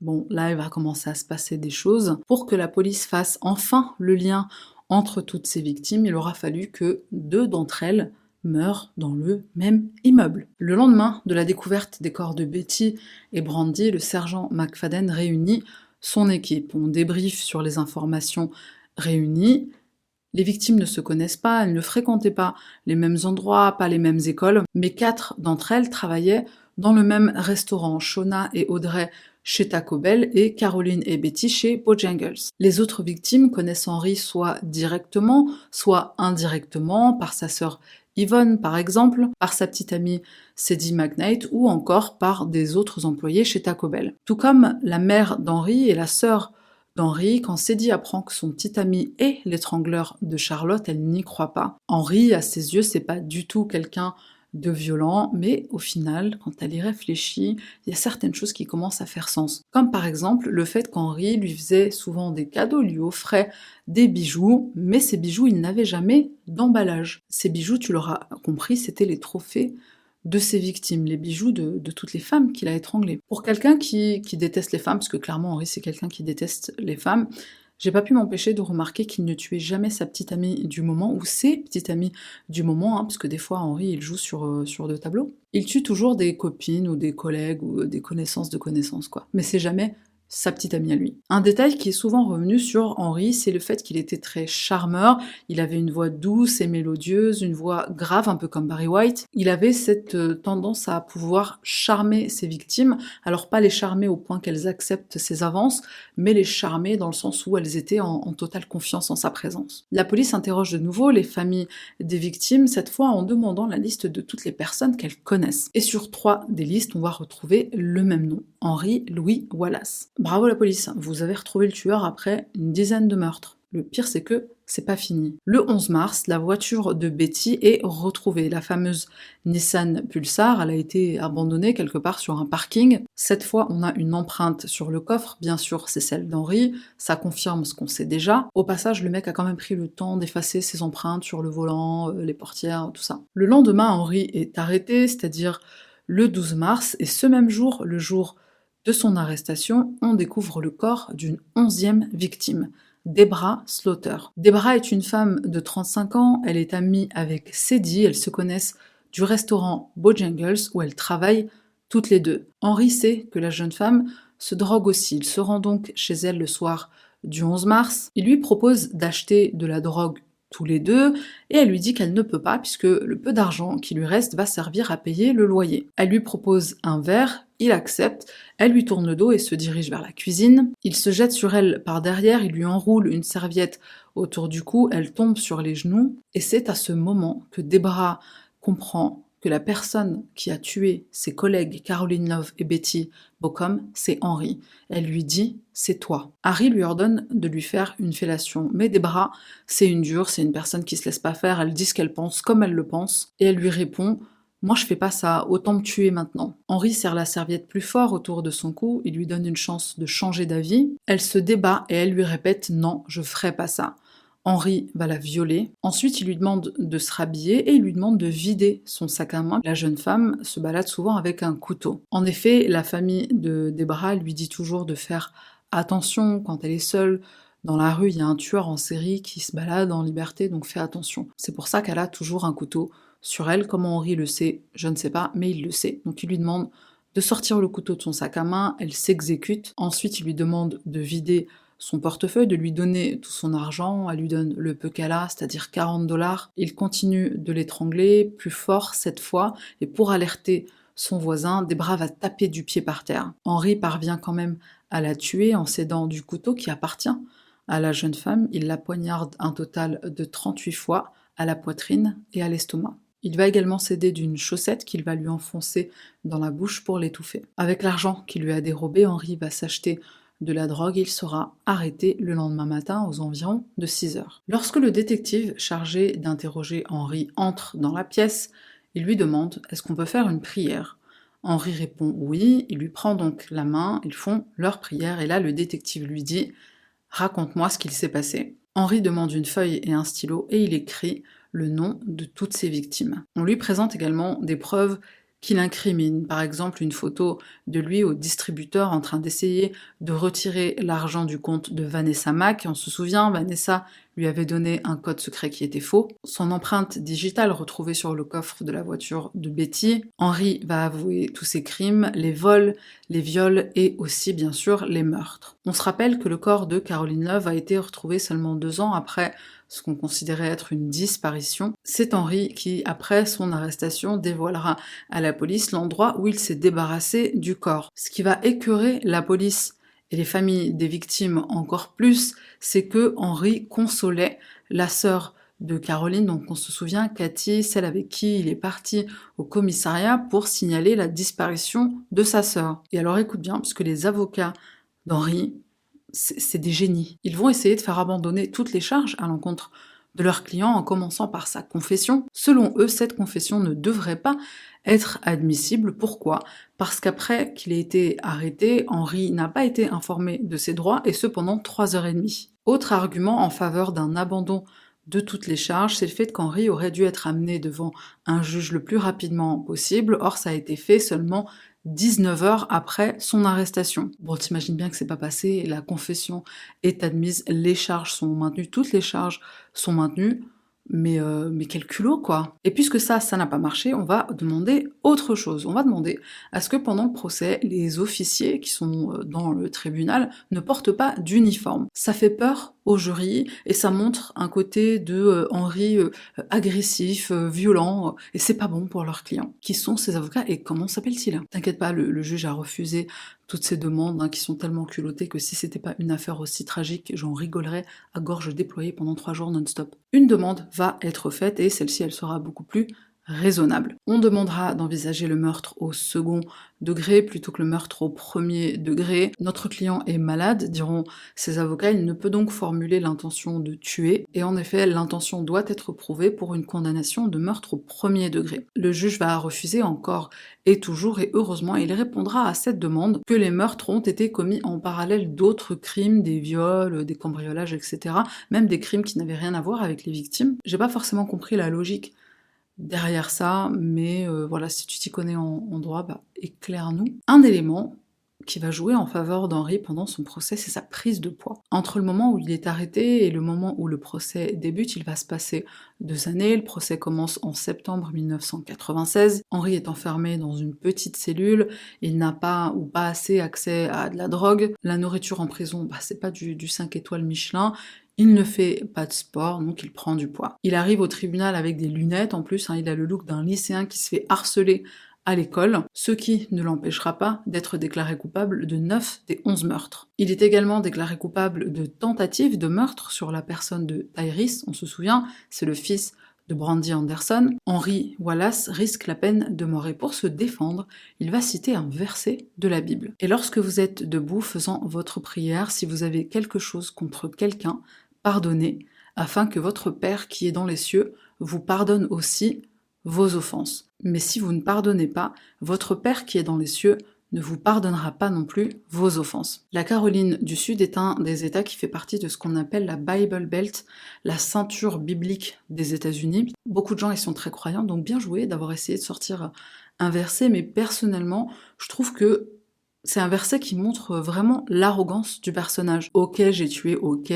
bon, là, il va commencer à se passer des choses. Pour que la police fasse enfin le lien entre toutes ces victimes, il aura fallu que deux d'entre elles meurent dans le même immeuble. Le lendemain de la découverte des corps de Betty et Brandy, le sergent McFadden réunit son équipe. On débriefe sur les informations réunies les victimes ne se connaissent pas, elles ne fréquentaient pas les mêmes endroits, pas les mêmes écoles, mais quatre d'entre elles travaillaient dans le même restaurant, Shona et Audrey chez Taco Bell et Caroline et Betty chez Bojangles. Les autres victimes connaissent Henri soit directement, soit indirectement, par sa sœur Yvonne par exemple, par sa petite amie Sadie McKnight ou encore par des autres employés chez Taco Bell. Tout comme la mère d'Henri et la sœur d'Henri, quand Cédie apprend que son petit ami est l'étrangleur de Charlotte, elle n'y croit pas. Henri, à ses yeux, c'est pas du tout quelqu'un de violent, mais au final, quand elle y réfléchit, il y a certaines choses qui commencent à faire sens. Comme par exemple le fait qu'Henri lui faisait souvent des cadeaux, lui offrait des bijoux, mais ces bijoux, il n'avait jamais d'emballage. Ces bijoux, tu l'auras compris, c'était les trophées de ses victimes, les bijoux de, toutes les femmes qu'il a étranglées. Pour quelqu'un qui, déteste les femmes, parce que clairement Henri c'est quelqu'un qui déteste les femmes, j'ai pas pu m'empêcher de remarquer qu'il ne tuait jamais sa petite amie du moment, ou ses petites amies du moment, hein, parce que des fois Henri il joue sur, euh, sur deux tableaux. Il tue toujours des copines ou des collègues ou des connaissances de connaissances, quoi. Mais c'est jamais sa petite amie à lui. Un détail qui est souvent revenu sur Henri, c'est le fait qu'il était très charmeur, il avait une voix douce et mélodieuse, une voix grave, un peu comme Barry White. Il avait cette euh, tendance à pouvoir charmer ses victimes, alors pas les charmer au point qu'elles acceptent ses avances, mais les charmer dans le sens où elles étaient en, totale confiance en sa présence. La police interroge de nouveau les familles des victimes, cette fois en demandant la liste de toutes les personnes qu'elles connaissent. Et sur trois des listes, on va retrouver le même nom, Henri Louis Wallace. Bravo la police, vous avez retrouvé le tueur après une dizaine de meurtres. Le pire, c'est que c'est pas fini. Le 11 mars, la voiture de Betty est retrouvée. La fameuse Nissan Pulsar, elle a été abandonnée quelque part sur un parking. Cette fois, on a une empreinte sur le coffre. Bien sûr, c'est celle d'Henri. Ça confirme ce qu'on sait déjà. Au passage, le mec a quand même pris le temps d'effacer ses empreintes sur le volant, euh, les portières, tout ça. Le lendemain, Henri est arrêté, c'est-à-dire le 12 mars, et ce même jour, le jour son arrestation, on découvre le corps d'une onzième victime. Debra Slaughter. Debra est une femme de 35 ans, elle est amie avec Sadie, elles se connaissent du restaurant Bojangles où elles travaillent toutes les deux. Henri sait que la jeune femme se drogue aussi, il se rend donc chez elle le soir du 11 mars. Il lui propose d'acheter de la drogue tous les deux, et elle lui dit qu'elle ne peut pas puisque le peu d'argent qui lui reste va servir à payer le loyer. Elle lui propose un verre, il accepte, elle lui tourne le dos et se dirige vers la cuisine. Il se jette sur elle par derrière, il lui enroule une serviette autour du cou, elle tombe sur les genoux, et c'est à ce moment que Debra comprend que la personne qui a tué ses collègues Caroline Love et Betty Bocom, c'est Henri. Elle lui dit c'est toi. Harry lui ordonne de lui faire une fellation, mais Debra, c'est une dure, c'est une personne qui se laisse pas faire, elle dit ce qu'elle pense comme elle le pense, et elle lui répond moi je fais pas ça, autant me tuer maintenant. Henri serre la serviette plus fort autour de son cou, il lui donne une chance de changer d'avis. Elle se débat et elle lui répète non, je ferai pas ça. Henri va la violer. Ensuite, il lui demande de se rhabiller et il lui demande de vider son sac à main. La jeune femme se balade souvent avec un couteau. En effet, la famille de Debra lui dit toujours de faire attention quand elle est seule. Dans la rue, il y a un tueur en série qui se balade en liberté, donc fais attention. C'est pour ça qu'elle a toujours un couteau sur elle. Comment Henri le sait, je ne sais pas, mais il le sait. Donc il lui demande de sortir le couteau de son sac à main, elle s'exécute. Ensuite, il lui demande de vider son portefeuille, de lui donner tout son argent, elle lui donne le peu qu'elle a, c'est-à-dire 40 dollars. Il continue de l'étrangler, plus fort cette fois, et pour alerter son voisin, Debra va taper du pied par terre. Henri parvient quand même à la tuer en cédant du couteau qui appartient à la jeune femme. Il la poignarde un total de 38 fois à la poitrine et à l'estomac. Il va également céder d'une chaussette qu'il va lui enfoncer dans la bouche pour l'étouffer. Avec l'argent qu'il lui a dérobé, Henri va s'acheter de la drogue, il sera arrêté le lendemain matin aux environs de 6 heures. Lorsque le détective chargé d'interroger Henri entre dans la pièce, il lui demande Est-ce qu'on peut faire une prière? Henri répond oui, il lui prend donc la main, ils font leur prière, et là le détective lui dit Raconte-moi ce qu'il s'est passé. Henri demande une feuille et un stylo et il écrit le nom de toutes ses victimes. On lui présente également des preuves qu'il incrimine, par exemple une photo de lui au distributeur en train d'essayer de retirer l'argent du compte de Vanessa Mack. On se souvient, Vanessa lui avait donné un code secret qui était faux. Son empreinte digitale retrouvée sur le coffre de la voiture de Betty. Henri va avouer tous ses crimes, les vols, les viols et aussi bien sûr les meurtres. On se rappelle que le corps de Caroline Love a été retrouvé seulement deux ans après ce qu'on considérait être une disparition. C'est Henri qui, après son arrestation, dévoilera à la police l'endroit où il s'est débarrassé du corps. Ce qui va écœurer la police et les familles des victimes encore plus, c'est que Henri consolait la sœur de Caroline, donc on se souvient, Cathy, celle avec qui il est parti au commissariat pour signaler la disparition de sa sœur. Et alors écoute bien, puisque les avocats d'Henri c'est des génies. Ils vont essayer de faire abandonner toutes les charges à l'encontre de leur client en commençant par sa confession. Selon eux, cette confession ne devrait pas être admissible. Pourquoi? Parce qu'après qu'il ait été arrêté, Henri n'a pas été informé de ses droits et ce pendant trois heures et demie. Autre argument en faveur d'un abandon de toutes les charges, c'est le fait qu'Henri aurait dû être amené devant un juge le plus rapidement possible. Or, ça a été fait seulement 19 heures après son arrestation. Bon, t'imagines bien que c'est pas passé, la confession est admise, les charges sont maintenues, toutes les charges sont maintenues, mais, euh, mais quel culot quoi. Et puisque ça, ça n'a pas marché, on va demander autre chose. On va demander à ce que pendant le procès, les officiers qui sont euh, dans le tribunal ne portent pas d'uniforme. Ça fait peur jury et ça montre un côté de euh, Henri euh, agressif, euh, violent et c'est pas bon pour leurs clients. Qui sont ces avocats et comment s'appellent-ils? T'inquiète pas, le, juge a refusé toutes ces demandes hein, qui sont tellement culottées que si c'était pas une affaire aussi tragique, j'en rigolerais à gorge déployée pendant trois jours non-stop. Une demande va être faite et celle-ci elle sera beaucoup plus raisonnable. On demandera d'envisager le meurtre au second degré plutôt que le meurtre au premier degré. Notre client est malade, diront ses avocats, il ne peut donc formuler l'intention de tuer, et en effet, l'intention doit être prouvée pour une condamnation de meurtre au premier degré. Le juge va refuser encore et toujours, et heureusement, il répondra à cette demande que les meurtres ont été commis en parallèle d'autres crimes, des viols, des cambriolages, etc., même des crimes qui n'avaient rien à voir avec les victimes. J'ai pas forcément compris la logique derrière ça, mais euh, voilà, si tu t'y connais en, droit, bah, éclaire-nous. Un élément qui va jouer en faveur d'Henri pendant son procès, c'est sa prise de poids. Entre le moment où il est arrêté et le moment où le procès débute, il va se passer deux années. Le procès commence en septembre 1996. Henri est enfermé dans une petite cellule. Il n'a pas ou pas assez accès à de la drogue. La nourriture en prison, bah, c'est pas du, du 5 étoiles Michelin. Il ne fait pas de sport, donc il prend du poids. Il arrive au tribunal avec des lunettes, en plus, hein, il a le look d'un lycéen qui se fait harceler à l'école, ce qui ne l'empêchera pas d'être déclaré coupable de 9 des 11 meurtres. Il est également déclaré coupable de tentative de meurtre sur la personne de Tyrese, on se souvient, c'est le fils de Brandy Anderson, Henry Wallace risque la peine de mort et pour se défendre, il va citer un verset de la Bible. Et lorsque vous êtes debout faisant votre prière, si vous avez quelque chose contre quelqu'un, pardonnez, afin que votre Père qui est dans les cieux vous pardonne aussi vos offenses. Mais si vous ne pardonnez pas, votre Père qui est dans les cieux ne vous pardonnera pas non plus vos offenses. La Caroline du Sud est un des États qui fait partie de ce qu'on appelle la Bible Belt, la ceinture biblique des États-Unis. Beaucoup de gens y sont très croyants, donc bien joué d'avoir essayé de sortir un verset, mais personnellement, je trouve que c'est un verset qui montre vraiment l'arrogance du personnage. Ok, j'ai tué, ok,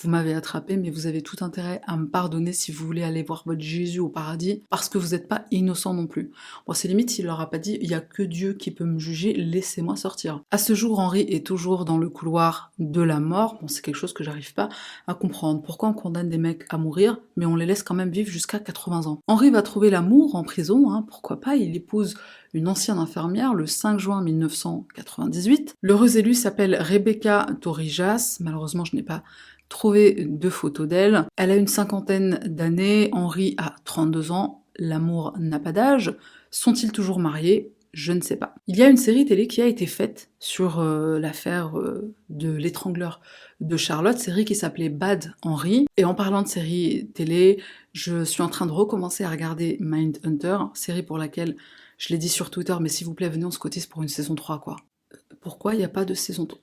vous m'avez attrapé, mais vous avez tout intérêt à me pardonner si vous voulez aller voir votre Jésus au paradis, parce que vous n'êtes pas innocent non plus. Bon, c'est limite s'il leur a pas dit, il y a que Dieu qui peut me juger, laissez-moi sortir. À ce jour, Henri est toujours dans le couloir de la mort. Bon, c'est quelque chose que j'arrive pas à comprendre. Pourquoi on condamne des mecs à mourir, mais on les laisse quand même vivre jusqu'à 80 ans? Henri va trouver l'amour en prison, hein, pourquoi pas, il épouse une ancienne infirmière le 5 juin 1998. L'heureuse élue s'appelle Rebecca Torrijas. Malheureusement, je n'ai pas trouvé deux photos d'elle. Elle a une cinquantaine d'années, Henri a 32 ans, l'amour n'a pas d'âge. Sont-ils toujours mariés? Je ne sais pas. Il y a une série télé qui a été faite sur euh, l'affaire euh, de l'étrangleur de Charlotte, série qui s'appelait Bad Henry. Et en parlant de série télé, je suis en train de recommencer à regarder Mindhunter, série pour laquelle je l'ai dit sur Twitter, mais s'il vous plaît, venez, on se cotise pour une saison 3, quoi. Pourquoi il n'y a pas de saison 3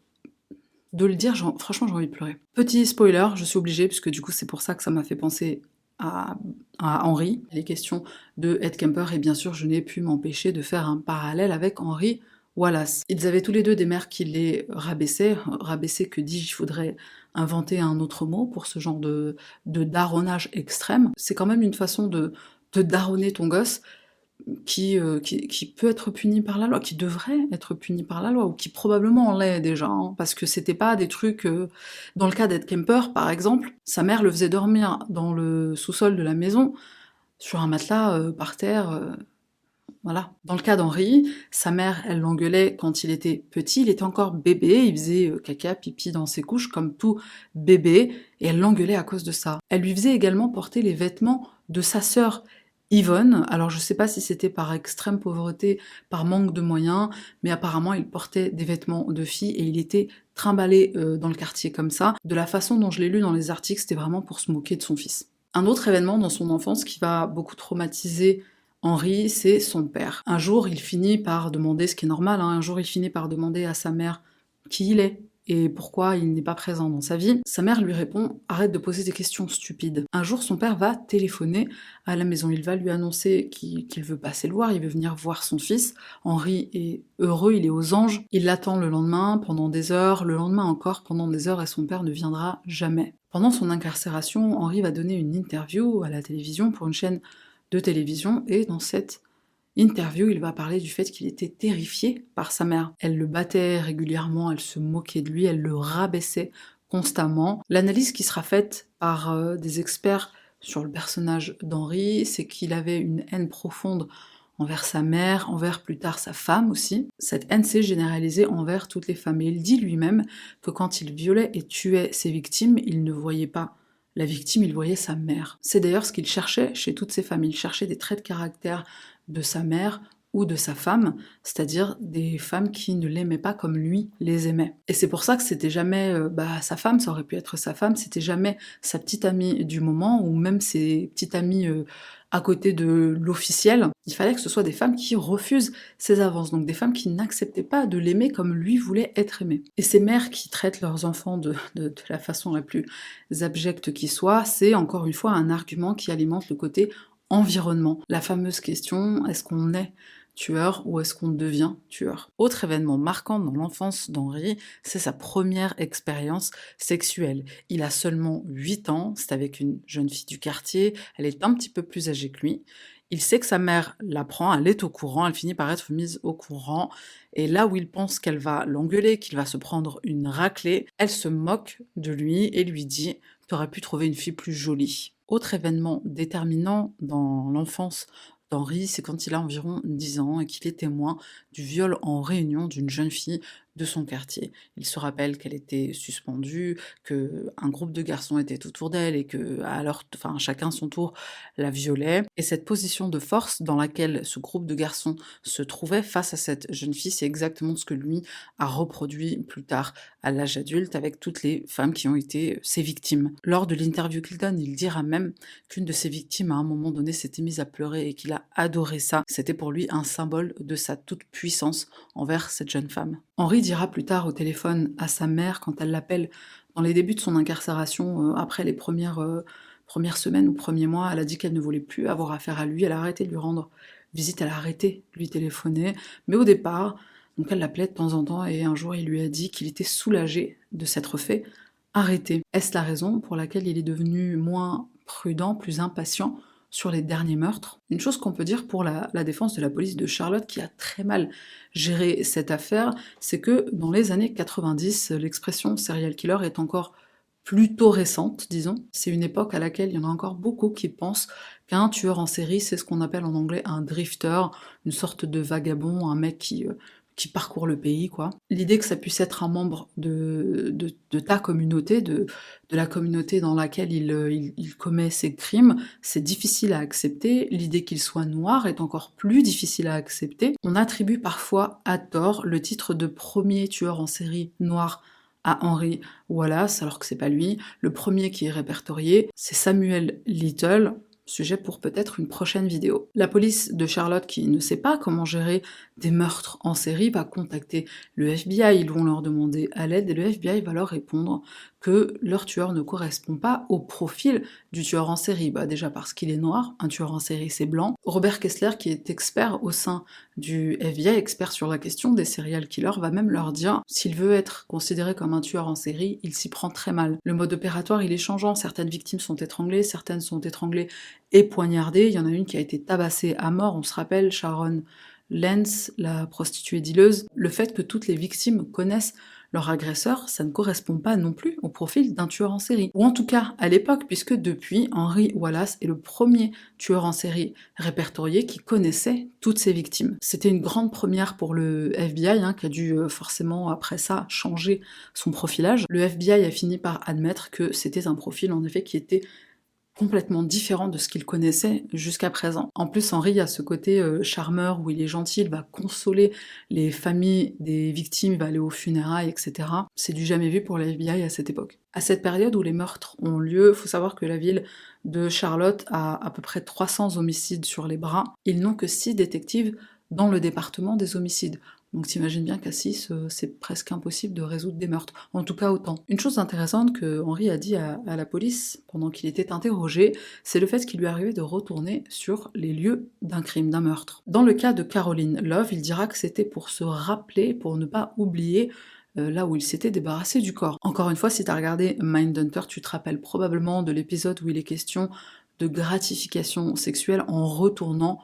De le dire, franchement, j'ai envie de pleurer. Petit spoiler, je suis obligée, puisque du coup, c'est pour ça que ça m'a fait penser à, à Henry. Les questions de Ed Kemper, et bien sûr, je n'ai pu m'empêcher de faire un parallèle avec Henry Wallace. Ils avaient tous les deux des mères qui les rabaissaient. Rabaisser, que dis-je, il faudrait inventer un autre mot pour ce genre de, de daronnage extrême. C'est quand même une façon de, de daronner ton gosse euh, qui, peut être puni par la loi, qui devrait être puni par la loi, ou qui probablement l'est déjà, hein, parce que c'était pas des trucs... Euh, dans le cas d'Ed Kemper, par exemple, sa mère le faisait dormir dans le sous-sol de la maison, sur un matelas euh, par terre... Voilà. Dans le cas d'Henri, sa mère, elle l'engueulait quand il était petit, il était encore bébé, il faisait caca, pipi dans ses couches comme tout bébé, et elle l'engueulait à cause de ça. Elle lui faisait également porter les vêtements de sa sœur, Yvonne. Alors je sais pas si c'était par extrême pauvreté, par manque de moyens, mais apparemment il portait des vêtements de fille et il était trimballé euh, dans le quartier comme ça. De la façon dont je l'ai lu dans les articles, c'était vraiment pour se moquer de son fils. Un autre événement dans son enfance qui va beaucoup traumatiser Henri, c'est son père. Un jour, il finit par demander, ce qui est normal, hein, un jour il finit par demander à sa mère qui il est, et pourquoi il n'est pas présent dans sa vie, sa mère lui répond Arrête de poser des questions stupides. Un jour, son père va téléphoner à la maison. Il va lui annoncer qu'il veut passer le voir, il veut venir voir son fils. Henri est heureux, il est aux anges. Il l'attend le lendemain pendant des heures, le lendemain encore pendant des heures, et son père ne viendra jamais. Pendant son incarcération, Henri va donner une interview à la télévision pour une chaîne de télévision, et dans cette interview, il va parler du fait qu'il était terrifié par sa mère. Elle le battait régulièrement, elle se moquait de lui, elle le rabaissait constamment. L'analyse qui sera faite par euh, des experts sur le personnage d'Henri, c'est qu'il avait une haine profonde envers sa mère, envers plus tard sa femme aussi. Cette haine s'est généralisée envers toutes les femmes. Et il dit lui-même que quand il violait et tuait ses victimes, il ne voyait pas la victime, il voyait sa mère. C'est d'ailleurs ce qu'il cherchait chez toutes ces femmes. Il cherchait des traits de caractère de sa mère ou de sa femme, c'est-à-dire des femmes qui ne l'aimaient pas comme lui les aimait. Et c'est pour ça que c'était jamais euh, bah, sa femme, ça aurait pu être sa femme, c'était jamais sa petite amie du moment ou même ses petites amies euh, à côté de l'officiel. Il fallait que ce soit des femmes qui refusent ses avances, donc des femmes qui n'acceptaient pas de l'aimer comme lui voulait être aimé. Et ces mères qui traitent leurs enfants de, de la façon la plus abjecte qui soit, c'est encore une fois un argument qui alimente le côté environnement. La fameuse question, est-ce qu'on est tueur ou est-ce qu'on devient tueur? Autre événement marquant dans l'enfance d'Henri, c'est sa première expérience sexuelle. Il a seulement 8 ans, c'est avec une jeune fille du quartier, elle est un petit peu plus âgée que lui. Il sait que sa mère l'apprend, elle est au courant, elle finit par être mise au courant, et là où il pense qu'elle va l'engueuler, qu'il va se prendre une raclée, elle se moque de lui et lui dit « aurais pu trouver une fille plus jolie ». Autre événement déterminant dans l'enfance d'Henri, c'est quand il a environ 10 ans et qu'il est témoin du viol en réunion d'une jeune fille de son quartier. Il se rappelle qu'elle était suspendue, que un groupe de garçons était autour d'elle et que alors, enfin, chacun son tour la violait. Et cette position de force dans laquelle ce groupe de garçons se trouvait face à cette jeune fille, c'est exactement ce que lui a reproduit plus tard à l'âge adulte avec toutes les femmes qui ont été ses victimes. Lors de l'interview qu'il donne, il dira même qu'une de ses victimes à un moment donné s'était mise à pleurer et qu'il a adoré ça. C'était pour lui un symbole de sa toute puissance envers cette jeune femme. Dira plus tard au téléphone à sa mère quand elle l'appelle dans les débuts de son incarcération, euh, après les premières, euh, premières semaines ou premiers mois, elle a dit qu'elle ne voulait plus avoir affaire à lui, elle a arrêté de lui rendre visite, elle a arrêté de lui téléphoner, mais au départ, donc elle l'appelait de temps en temps et un jour il lui a dit qu'il était soulagé de s'être fait arrêter. Est-ce la raison pour laquelle il est devenu moins prudent, plus impatient sur les derniers meurtres. Une chose qu'on peut dire pour la, défense de la police de Charlotte, qui a très mal géré cette affaire, c'est que dans les années 90, l'expression serial killer est encore plutôt récente, disons. C'est une époque à laquelle il y en a encore beaucoup qui pensent qu'un tueur en série, c'est ce qu'on appelle en anglais un drifter, une sorte de vagabond, un mec qui euh, qui parcourt le pays, quoi. L'idée que ça puisse être un membre de, ta communauté, de, la communauté dans laquelle il, il, il commet ses crimes, c'est difficile à accepter. L'idée qu'il soit noir est encore plus difficile à accepter. On attribue parfois à tort le titre de premier tueur en série noir à Henry Wallace, alors que c'est pas lui. Le premier qui est répertorié, c'est Samuel Little, sujet pour peut-être une prochaine vidéo. La police de Charlotte, qui ne sait pas comment gérer des meurtres en série, va contacter le FBI, ils vont leur demander à l'aide, et le FBI va leur répondre leur tueur ne correspond pas au profil du tueur en série. Bah déjà parce qu'il est noir, un tueur en série c'est blanc. Robert Kessler, qui est expert au sein du FBI, expert sur la question des serial killers, va même leur dire s'il veut être considéré comme un tueur en série, il s'y prend très mal. Le mode opératoire il est changeant, certaines victimes sont étranglées, certaines sont étranglées et poignardées, il y en a une qui a été tabassée à mort, on se rappelle Sharon Lenz, la prostituée dileuse, le fait que toutes les victimes connaissent leur agresseur, ça ne correspond pas non plus au profil d'un tueur en série. Ou en tout cas à l'époque, puisque depuis, Henry Wallace est le premier tueur en série répertorié qui connaissait toutes ses victimes. C'était une grande première pour le FBI, hein, qui a dû euh, forcément après ça changer son profilage. Le FBI a fini par admettre que c'était un profil en effet qui était complètement différent de ce qu'il connaissait jusqu'à présent. En plus, Henri a ce côté euh, charmeur où il est gentil, il va consoler les familles des victimes, il va aller aux funérailles, etc. C'est du jamais vu pour la FBI à cette époque. À cette période où les meurtres ont lieu, faut savoir que la ville de Charlotte a à peu près 300 homicides sur les bras. Ils n'ont que 6 détectives dans le département des homicides. Donc t'imagines bien qu'à 6, euh, c'est presque impossible de résoudre des meurtres. En tout cas autant. Une chose intéressante que Henri a dit à, la police pendant qu'il était interrogé, c'est le fait qu'il lui arrivait de retourner sur les lieux d'un crime, d'un meurtre. Dans le cas de Caroline Love, il dira que c'était pour se rappeler, pour ne pas oublier euh, là où il s'était débarrassé du corps. Encore une fois, si t'as regardé Mindhunter, tu te rappelles probablement de l'épisode où il est question de gratification sexuelle en retournant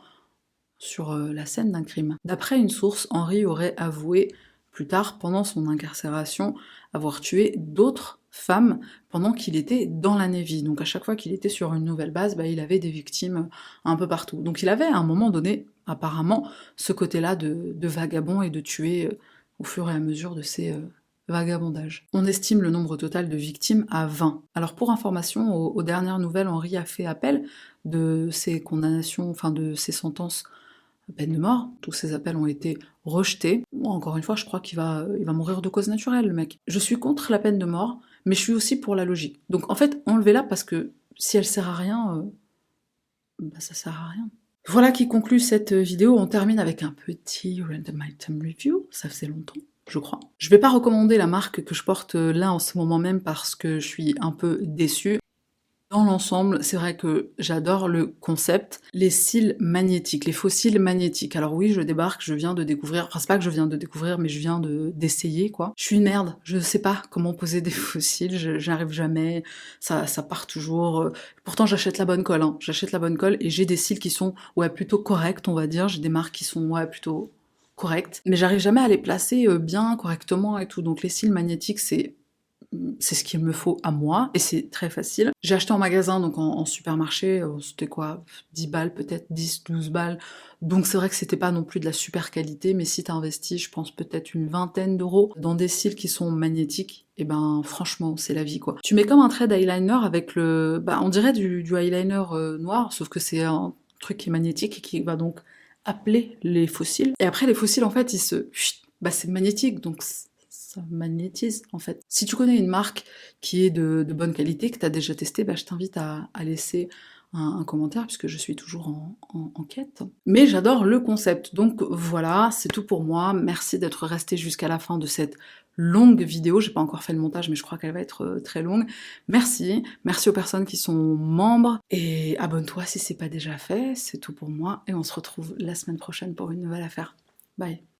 sur euh, la scène d'un crime. D'après une source, Henri aurait avoué plus tard, pendant son incarcération, avoir tué d'autres femmes pendant qu'il était dans la Navy. Donc à chaque fois qu'il était sur une nouvelle base, bah, il avait des victimes un peu partout. Donc il avait à un moment donné, apparemment, ce côté-là de, vagabond et de tuer euh, au fur et à mesure de ses euh, vagabondage. On estime le nombre total de victimes à 20. Alors pour information, aux, dernières nouvelles, Henri a fait appel de ces condamnations, enfin de ces sentences peine de mort. Tous ces appels ont été rejetés. encore une fois, je crois qu'il va, mourir de cause naturelle, le mec. Je suis contre la peine de mort, mais je suis aussi pour la logique. Donc en fait, enlevez-la parce que si elle sert à rien, euh, bah ça sert à rien. Voilà qui conclut cette vidéo. On termine avec un petit random item review. Ça faisait longtemps je crois. Je vais pas recommander la marque que je porte là en ce moment même parce que je suis un peu déçue. Dans l'ensemble, c'est vrai que j'adore le concept, les cils magnétiques, les fossiles magnétiques. Alors oui, je débarque, je viens de découvrir, enfin c'est pas que je viens de découvrir, mais je viens de d'essayer quoi. Je suis une merde, je sais pas comment poser des fossiles, j'arrive jamais, ça, ça part toujours. Pourtant j'achète la bonne colle, hein. j'achète la bonne colle et j'ai des cils qui sont ouais plutôt corrects, on va dire. J'ai des marques qui sont ouais plutôt correctes, mais j'arrive jamais à les placer euh, bien, correctement et tout. Donc les cils magnétiques c'est c'est ce qu'il me faut à moi et c'est très facile. J'ai acheté en magasin, donc en, supermarché, euh, c'était quoi 10 balles peut-être, 10, 12 balles. Donc c'est vrai que c'était pas non plus de la super qualité, mais si t'as investi, je pense peut-être une vingtaine d'euros dans des cils qui sont magnétiques, et eh ben franchement, c'est la vie quoi. Tu mets comme un trait d'eyeliner avec le... Bah on dirait du, eyeliner euh, noir, sauf que c'est un truc qui est magnétique et qui va donc appeler les fossiles. Et après les fossiles en fait, ils se... Bah c'est magnétique, donc ça magnétise en fait. Si tu connais une marque qui est de, bonne qualité, que tu as déjà testé, bah, je t'invite à, laisser un, commentaire puisque je suis toujours en, quête. Mais j'adore le concept. Donc voilà, c'est tout pour moi. Merci d'être resté jusqu'à la fin de cette longue vidéo. J'ai pas encore fait le montage, mais je crois qu'elle va être euh, très longue. Merci. Merci aux personnes qui sont membres. Et abonne-toi si c'est pas déjà fait. C'est tout pour moi. Et on se retrouve la semaine prochaine pour une nouvelle affaire. Bye.